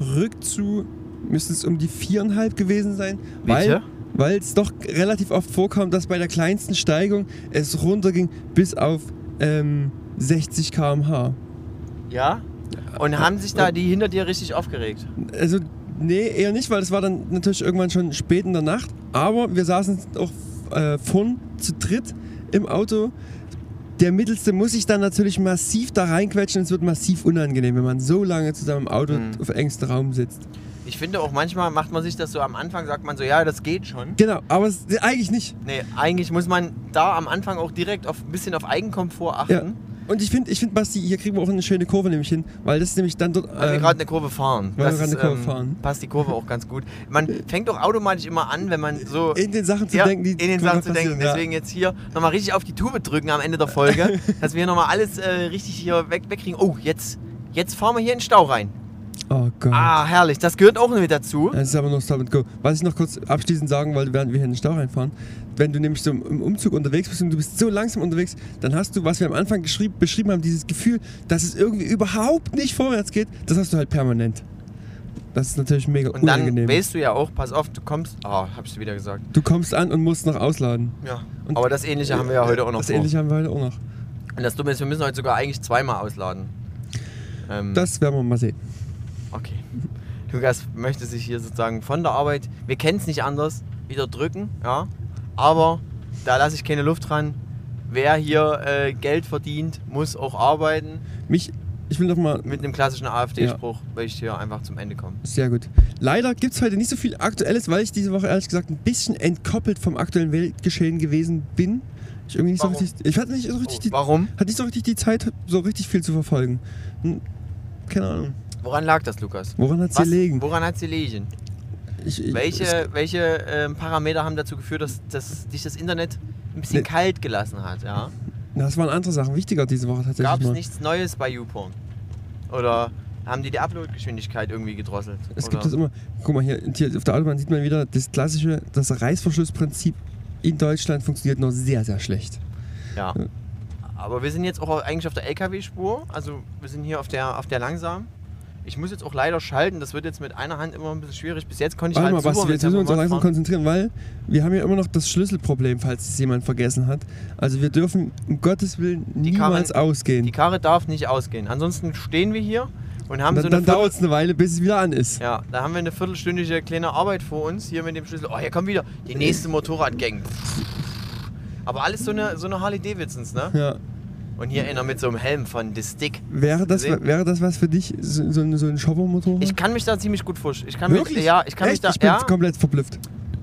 Rückzu müssten es um die viereinhalb gewesen sein. Weil, Bitte? weil es doch relativ oft vorkam, dass bei der kleinsten Steigung es runterging bis auf ähm, 60 km/h. Ja? Und haben sich da die hinter dir richtig aufgeregt? Also, nee, eher nicht, weil es war dann natürlich irgendwann schon spät in der Nacht. Aber wir saßen auch äh, vorn zu dritt im Auto. Der Mittelste muss sich dann natürlich massiv da reinquetschen. Es wird massiv unangenehm, wenn man so lange zusammen im Auto Mhm. auf engstem Raum sitzt. Ich finde auch manchmal macht man sich das so am Anfang, sagt man so, ja, das geht schon. Genau, aber es, eigentlich nicht. Nee, eigentlich muss man da am Anfang auch direkt auf ein bisschen auf Eigenkomfort achten. Ja. Und ich finde, ich find, Basti, hier kriegen wir auch eine schöne Kurve nämlich hin, weil das ist nämlich dann dort. Weil wir ähm, gerade eine Kurve fahren. weil wir Das gerade ist, eine Kurve fahren. Passt die Kurve auch ganz gut. Man fängt auch automatisch immer an, wenn man so in den Sachen zu ja, denken, die in den Sachen zu denken. ja. Deswegen jetzt hier nochmal richtig auf die Tube drücken am Ende der Folge, dass wir nochmal alles äh, richtig hier weg, wegkriegen. Oh, jetzt, jetzt fahren wir hier in den Stau rein. Oh Gott. Ah, herrlich. Das gehört auch mit dazu. Das ist aber noch Stop and Go. Was ich noch kurz abschließend sagen wollte, während wir hier in den Stau reinfahren, wenn du nämlich so im Umzug unterwegs bist und du bist so langsam unterwegs, dann hast du, was wir am Anfang beschrieben haben, dieses Gefühl, dass es irgendwie überhaupt nicht vorwärts geht, das hast du halt permanent. Das ist natürlich mega Und dann unangenehm. weißt du ja auch, pass auf, du kommst. Oh, hab ich wieder gesagt. du kommst an und musst noch ausladen. Ja. Und- Aber das Ähnliche haben wir ja heute auch noch Das vor. ähnliche haben wir heute auch noch. Und das Dumme ist, wir müssen heute sogar eigentlich zweimal ausladen. Ähm, Das werden wir mal sehen. Okay. Lukas möchte sich hier sozusagen von der Arbeit, wir kennen es nicht anders, wieder drücken, ja. Aber da lasse ich keine Luft dran. Wer hier äh, Geld verdient, muss auch arbeiten. Mich, ich will noch mal Mit einem klassischen AfD-Spruch will ich hier einfach zum Ende kommen. Sehr gut. Leider gibt es heute nicht so viel Aktuelles, weil ich diese Woche ehrlich gesagt ein bisschen entkoppelt vom aktuellen Weltgeschehen gewesen bin. Ich irgendwie nicht Warum? so richtig. Ich hatte nicht so richtig Oh, die, warum? hatte nicht so richtig die Zeit, so richtig viel zu verfolgen. Hm, Keine Ahnung. Woran lag das, Lukas? Woran hat es Was, gelegen? woran hat sie liegen? Ich, ich, Welche, welche ähm, Parameter haben dazu geführt, dass, dass dich das Internet ein bisschen Nee. kalt gelassen hat? Ja? Das waren andere Sachen wichtiger diese Woche tatsächlich. Gab es nichts Neues bei YouPorn? Oder haben die die Upload-Geschwindigkeit irgendwie gedrosselt? Es Oder? gibt das immer. Guck mal, hier, hier auf der Autobahn sieht man wieder das klassische, das Reißverschlussprinzip in Deutschland funktioniert noch sehr, sehr schlecht. Ja. Ja. Aber wir sind jetzt auch eigentlich auf der LKW-Spur. Also wir sind hier auf der, auf der langsam. Ich muss jetzt auch leider schalten. Das wird jetzt mit einer Hand immer ein bisschen schwierig. Bis jetzt konnte ich Warte halt mal, super Basti, jetzt müssen wir uns auch langsam konzentrieren, weil wir haben ja immer noch das Schlüsselproblem, falls es jemand vergessen hat. Also wir dürfen um Gottes Willen Die niemals ausgehen. Die Karre darf nicht ausgehen. Ansonsten stehen wir hier und haben dann so dann eine Viertel- dauert es eine Weile, bis es wieder an ist. Ja, da haben wir eine viertelstündige kleine Arbeit vor uns hier mit dem Schlüssel. Oh, hier kommt wieder die nächste Motorradgang. Aber alles so eine, so eine Harley Davidsons, ne? Ja. Und hier einer mit so einem Helm von The Stick. Wäre das, gesehen? wäre das was für dich, so, so, ein- so ein Shopper-Motorrad? Ich kann mich da ziemlich gut vorstellen. Ich kann mich, Wirklich? ja, ich kann Echt? mich da, ich bin ja, komplett verblüfft.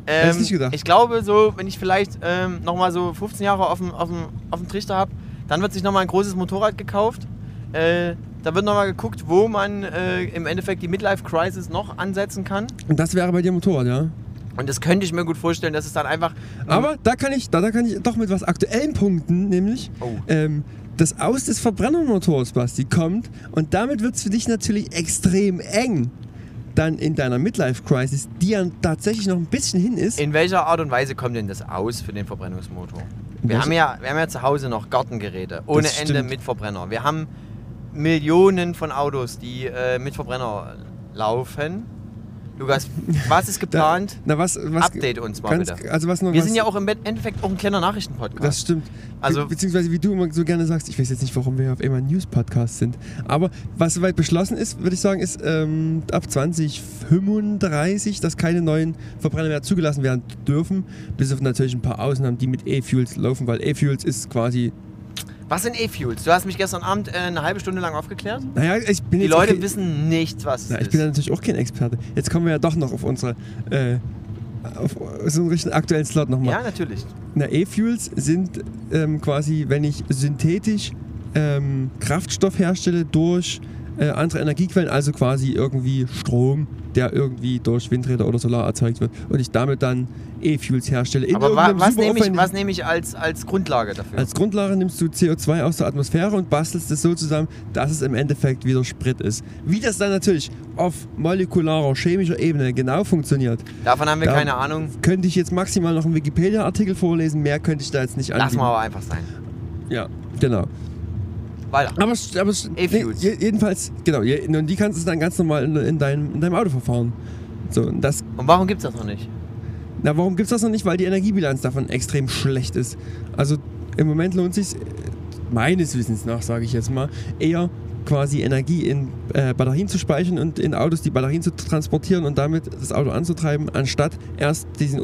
Hätte ich nicht gedacht. Ich glaube, so, wenn ich vielleicht ähm, nochmal so 15 Jahre auf dem, auf dem, auf dem Trichter habe, dann wird sich nochmal ein großes Motorrad gekauft. Äh, da wird nochmal geguckt, wo man äh, im Endeffekt die Midlife Crisis noch ansetzen kann. Und das wäre bei dir Motorrad, ja? Und das könnte ich mir gut vorstellen, dass es dann einfach. Aber da kann ich, da, da kann ich doch mit was aktuellen Punkten, nämlich Oh. ähm, das Aus des Verbrennermotors, Basti, kommt und damit wird es für dich natürlich extrem eng. Dann in deiner Midlife Crisis, die ja tatsächlich noch ein bisschen hin ist. In welcher Art und Weise kommt denn das aus für den Verbrennungsmotor? Wir haben, ja, wir haben ja zu Hause noch Gartengeräte ohne Das Ende stimmt. mit Verbrenner. Wir haben Millionen von Autos, die äh, mit Verbrenner laufen. Lukas, was ist geplant? Na, was, was Update uns mal ganz, bitte. Also was noch Wir was, sind ja auch im Endeffekt auch ein kleiner Nachrichtenpodcast. Das stimmt. Also- Be beziehungsweise wie du immer so gerne sagst, ich weiß jetzt nicht, warum wir auf einmal ein News-Podcast sind. Aber was soweit beschlossen ist, würde ich sagen, ist ähm, ab 2035, dass keine neuen Verbrenner mehr zugelassen werden dürfen. Bis auf natürlich ein paar Ausnahmen, die mit E-Fuels laufen, weil E-Fuels ist quasi. Was sind E-Fuels? Du hast mich gestern Abend äh, eine halbe Stunde lang aufgeklärt. Naja, ich bin Die Leute kein- wissen nichts, was es Na, ich ist. bin natürlich auch kein Experte. Jetzt kommen wir ja doch noch auf unsere. Äh, auf so einen richtigen aktuellen Slot nochmal. ja, natürlich. Na, E-Fuels sind ähm, quasi, wenn ich synthetisch ähm, Kraftstoff herstelle durch äh, andere Energiequellen, also quasi irgendwie Strom, der irgendwie durch Windräder oder Solar erzeugt wird und ich damit dann E-Fuels herstelle. In Aber wa was nehme ich, was nehm ich als, als Grundlage dafür? als Grundlage nimmst du CO2 aus der Atmosphäre und bastelst es so zusammen, dass es im Endeffekt wieder Sprit ist. Wie das dann natürlich auf molekularer, chemischer Ebene genau funktioniert, Davon haben wir Da- keine Ahnung. könnte ich jetzt maximal noch einen Wikipedia-Artikel vorlesen. Mehr könnte ich da jetzt nicht Lass anbieten. mal aber einfach sein. Ja, genau. Weiter. Aber, aber E-Fuels. je- jedenfalls, genau, und die kannst du dann ganz normal in, in, deinem, in deinem Auto verfahren. So, und das, Und warum gibt es das noch nicht? na, warum gibt es das noch nicht? Weil die Energiebilanz davon extrem schlecht ist. Also im Moment lohnt sich meines Wissens nach, sage ich jetzt mal, eher quasi Energie in äh, Batterien zu speichern und in Autos die Batterien zu transportieren und damit das Auto anzutreiben, anstatt erst diesen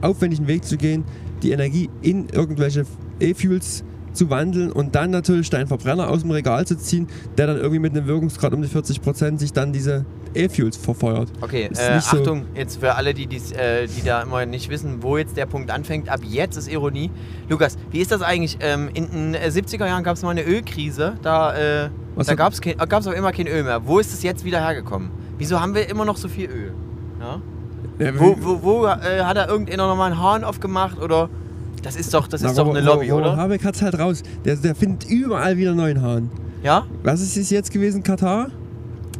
aufwendigen Weg zu gehen, die Energie in irgendwelche E-Fuels zu wandeln und dann natürlich deinen Verbrenner aus dem Regal zu ziehen, der dann irgendwie mit einem Wirkungsgrad um die 40% sich dann diese E-Fuels verfeuert. Okay, äh, nicht so- Achtung, jetzt für alle, die, äh, die da immer nicht wissen, wo jetzt der Punkt anfängt. Ab jetzt ist Ironie. Lukas, wie ist das eigentlich? Ähm, in den äh, 70er Jahren gab es mal eine Ölkrise. Da, äh, Was da gab es gab's auch immer kein Öl mehr. Wo ist es jetzt wieder hergekommen? Wieso haben wir immer noch so viel Öl? Ja? Ja, Wo, wo, wo äh, hat da irgendeiner nochmal einen Hahn aufgemacht? Oder das ist doch, das ist Na, doch eine Lobby, Robert oder? Habeck hat's halt raus. Der, der findet überall wieder neuen Hahn. Ja? Was ist es jetzt gewesen? Katar?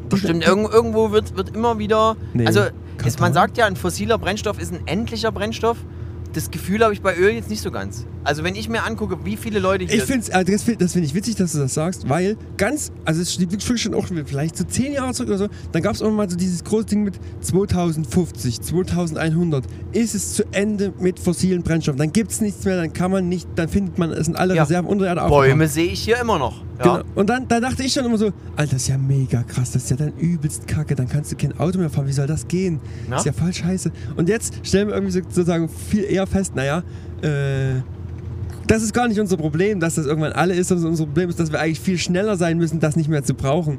Bestimmt. Irgend, irgendwo wird, wird immer wieder. Nee. Also, ist, man sagt ja, ein fossiler Brennstoff ist ein endlicher Brennstoff. Das Gefühl habe ich bei Öl jetzt nicht so ganz. Also, wenn ich mir angucke, wie viele Leute hier. Ich finde äh, das find das find ich witzig, dass du das sagst, weil ganz, also es liegt wirklich schon auch schon vielleicht so zehn Jahre zurück oder so, dann gab es irgendwann mal so dieses große Ding mit 2050, 2100. Ist es zu Ende mit fossilen Brennstoffen? Dann gibt es nichts mehr, dann kann man nicht, dann findet man, es sind alle Ja. Reserven unter der Erde Bäume sehe ich hier immer noch. Ja. Genau. Und dann da dachte ich schon immer so, Alter, das ist ja mega krass, das ist ja dann übelst kacke, dann kannst du kein Auto mehr fahren, wie soll das gehen? Na? ist ja voll scheiße. Und jetzt stellen wir irgendwie so, sozusagen viel eher fest, naja, äh, das ist gar nicht unser Problem, dass das irgendwann alle ist, sondern unser Problem ist, dass wir eigentlich viel schneller sein müssen, das nicht mehr zu brauchen.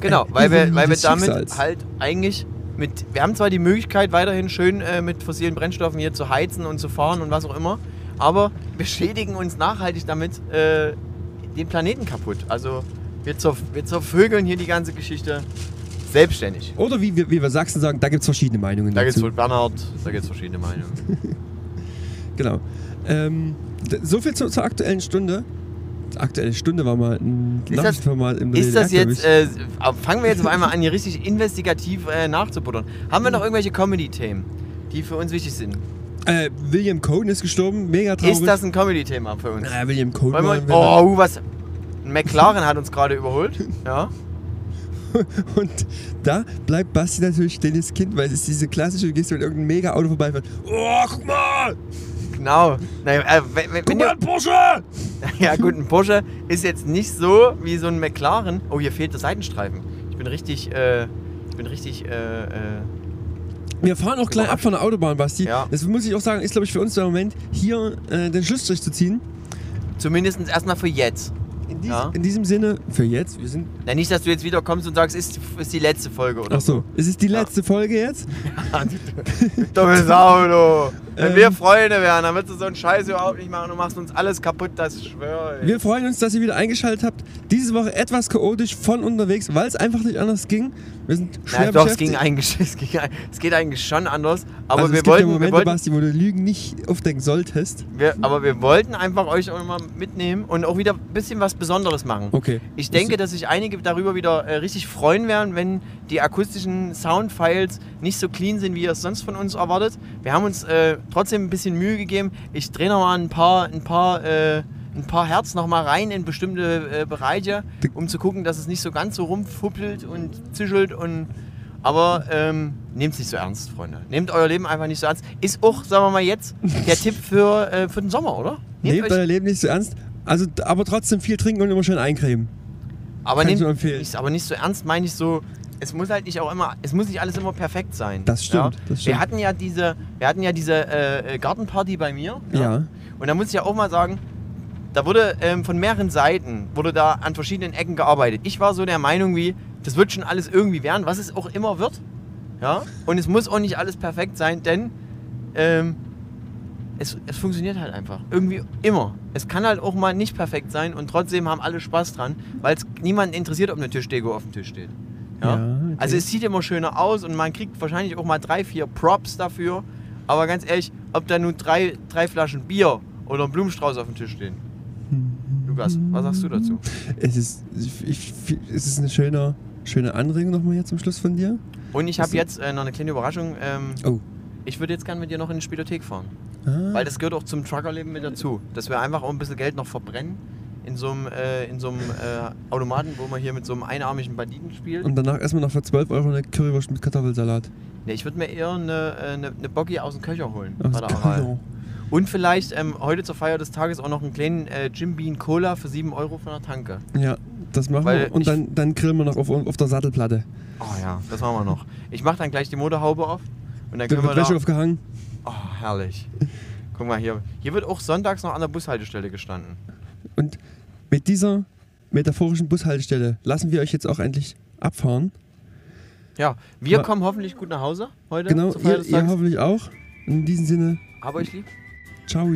Genau, Äh, weil wir, weil wir damit Schicksals. halt eigentlich mit. Wir haben zwar die Möglichkeit, weiterhin schön äh, mit fossilen Brennstoffen hier zu heizen und zu fahren und was auch immer, aber wir schädigen uns nachhaltig damit äh, den Planeten kaputt. Also wir, zerf wir zervögeln hier die ganze Geschichte selbstständig. Oder wie wir, wie wir Sachsen sagen, da gibt es verschiedene Meinungen Da gibt es Bernhard, da gibt es verschiedene Meinungen. Genau. Ähm, so viel zu, zur aktuellen Stunde. Aktuelle Stunde war mal ein Ist das- Nachrichtenformat im Ist das jetzt, äh, fangen wir jetzt auf einmal an, hier richtig investigativ äh, nachzubuttern. Haben wir noch irgendwelche Comedy-Themen, die für uns wichtig sind? Äh, William Cohn ist gestorben, mega traurig. Ist das ein Comedy-Thema für uns? Äh, William Cohn Wollen war, wir, oh, was? Ein McLaren hat uns gerade überholt. Ja. Und da bleibt Basti natürlich stilles Kind, weil es ist diese klassische Geste, wenn irgendein Mega-Auto vorbeifährt. Oh, guck mal! Genau. Naja, äh, wenn, wenn, Guck mal, ein Porsche! ja gut, ein Porsche ist jetzt nicht so wie so ein McLaren. Oh, hier fehlt der Seitenstreifen. Ich bin richtig, äh, ich bin richtig, äh, äh, Wir fahren auch gleich ab von der Autobahn, Basti. Ja. Das muss ich auch sagen, ist glaube ich für uns der Moment, hier äh, den Schlussstrich zu ziehen. zumindest erstmal für jetzt. in, dies, Ja. in diesem Sinne, für jetzt, wir sind. Na, nicht, dass du jetzt wieder kommst und sagst, ist, ist die letzte Folge oder Ach so, es ist die letzte Folge jetzt. Dummes Auto. Wenn Ähm. wir Freunde wären, dann würdest du so einen Scheiß überhaupt nicht machen. Du machst uns alles kaputt, das schwöre ich. Wir freuen uns, dass ihr wieder eingeschaltet habt. Diese Woche etwas chaotisch von unterwegs, weil es einfach nicht anders ging. Wir sind schwer Ja, doch, es ging eigentlich, es, ging, es geht eigentlich schon anders. Aber also wir es gibt ja wollten, wir Momente, wollten, Basti, wo du Lügen nicht aufdecken solltest. wir, aber wir wollten einfach euch auch mal mitnehmen und auch wieder ein bisschen was Besonderes machen. Okay. Ich denke, dass sich einige darüber wieder äh, richtig freuen werden, wenn die akustischen Soundfiles nicht so clean sind, wie ihr es sonst von uns erwartet. Wir haben uns äh, trotzdem ein bisschen Mühe gegeben. Ich drehe noch mal ein paar, ein paar, äh, ein paar Herz noch mal rein in bestimmte äh, Bereiche, um zu gucken, dass es nicht so ganz so rumfuppelt und zischelt und aber ähm, nehmt es nicht so ernst, Freunde. Nehmt euer Leben einfach nicht so ernst. Ist auch, sagen wir mal jetzt, der Tipp für, äh, für den Sommer, oder? Nehmt euch- euer Leben nicht so ernst. Also, aber trotzdem viel trinken und immer schön eincremen. Aber, Kann ich nehmt, nur empfehlen. nicht, aber nicht so ernst, meine ich so. Es muss halt nicht auch immer, es muss nicht alles immer perfekt sein. Das stimmt, das Wir stimmt. hatten ja diese, wir hatten ja diese äh, Gartenparty bei mir. Ja. Und da muss ich ja auch mal sagen, da wurde ähm, von mehreren Seiten wurde da an verschiedenen Ecken gearbeitet. Ich war so der Meinung, wie das wird schon alles irgendwie werden, was es auch immer wird. Ja. Und es muss auch nicht alles perfekt sein, denn ähm, es, es funktioniert halt einfach. Irgendwie immer. Es kann halt auch mal nicht perfekt sein und trotzdem haben alle Spaß dran, weil es niemanden interessiert, ob eine Tischdeko auf dem Tisch steht. Ja? Okay. Also es sieht immer schöner aus und man kriegt wahrscheinlich auch mal drei, vier Props dafür. Aber ganz ehrlich, ob da nun drei, drei Flaschen Bier oder ein Blumenstrauß auf dem Tisch stehen. Lukas, was sagst du dazu? Es ist, ich, es ist eine schöne, schöne Anregung nochmal hier zum Schluss von dir. Und ich habe Was- jetzt äh, noch eine kleine Überraschung. Ähm, Oh. Ich würde jetzt gerne mit dir noch in die Spielothek fahren. Ah, Weil das gehört auch zum Truckerleben mit dazu. Dass wir einfach auch ein bisschen Geld noch verbrennen in so einem, äh, in so einem äh, Automaten, wo man hier mit so einem einarmigen Banditen spielt. und danach erstmal noch für 12 Euro eine Currywurst mit Kartoffelsalat. Nee, ich würde mir eher eine, äh, eine, eine Boggy aus dem Köcher holen. Aus bei der Aral. Köcher. Und vielleicht ähm, heute zur Feier des Tages auch noch einen kleinen äh, Jim Bean Cola für 7 Euro von der Tanke. Ja, das machen Weil wir. Und dann, dann grillen wir noch auf, auf der Sattelplatte. Oh ja, das machen wir noch. Ich mache dann gleich die Motorhaube auf. Und dann Da können wir Wäsche aufgehangen. Oh, herrlich. Guck mal hier. Hier wird auch sonntags noch an der Bushaltestelle gestanden. Und mit dieser metaphorischen Bushaltestelle lassen wir euch jetzt auch endlich abfahren. Ja, wir Ma- kommen hoffentlich gut nach Hause heute. Genau, ihr, ihr hoffentlich auch. In diesem Sinne, Aber ich lieb. ciao.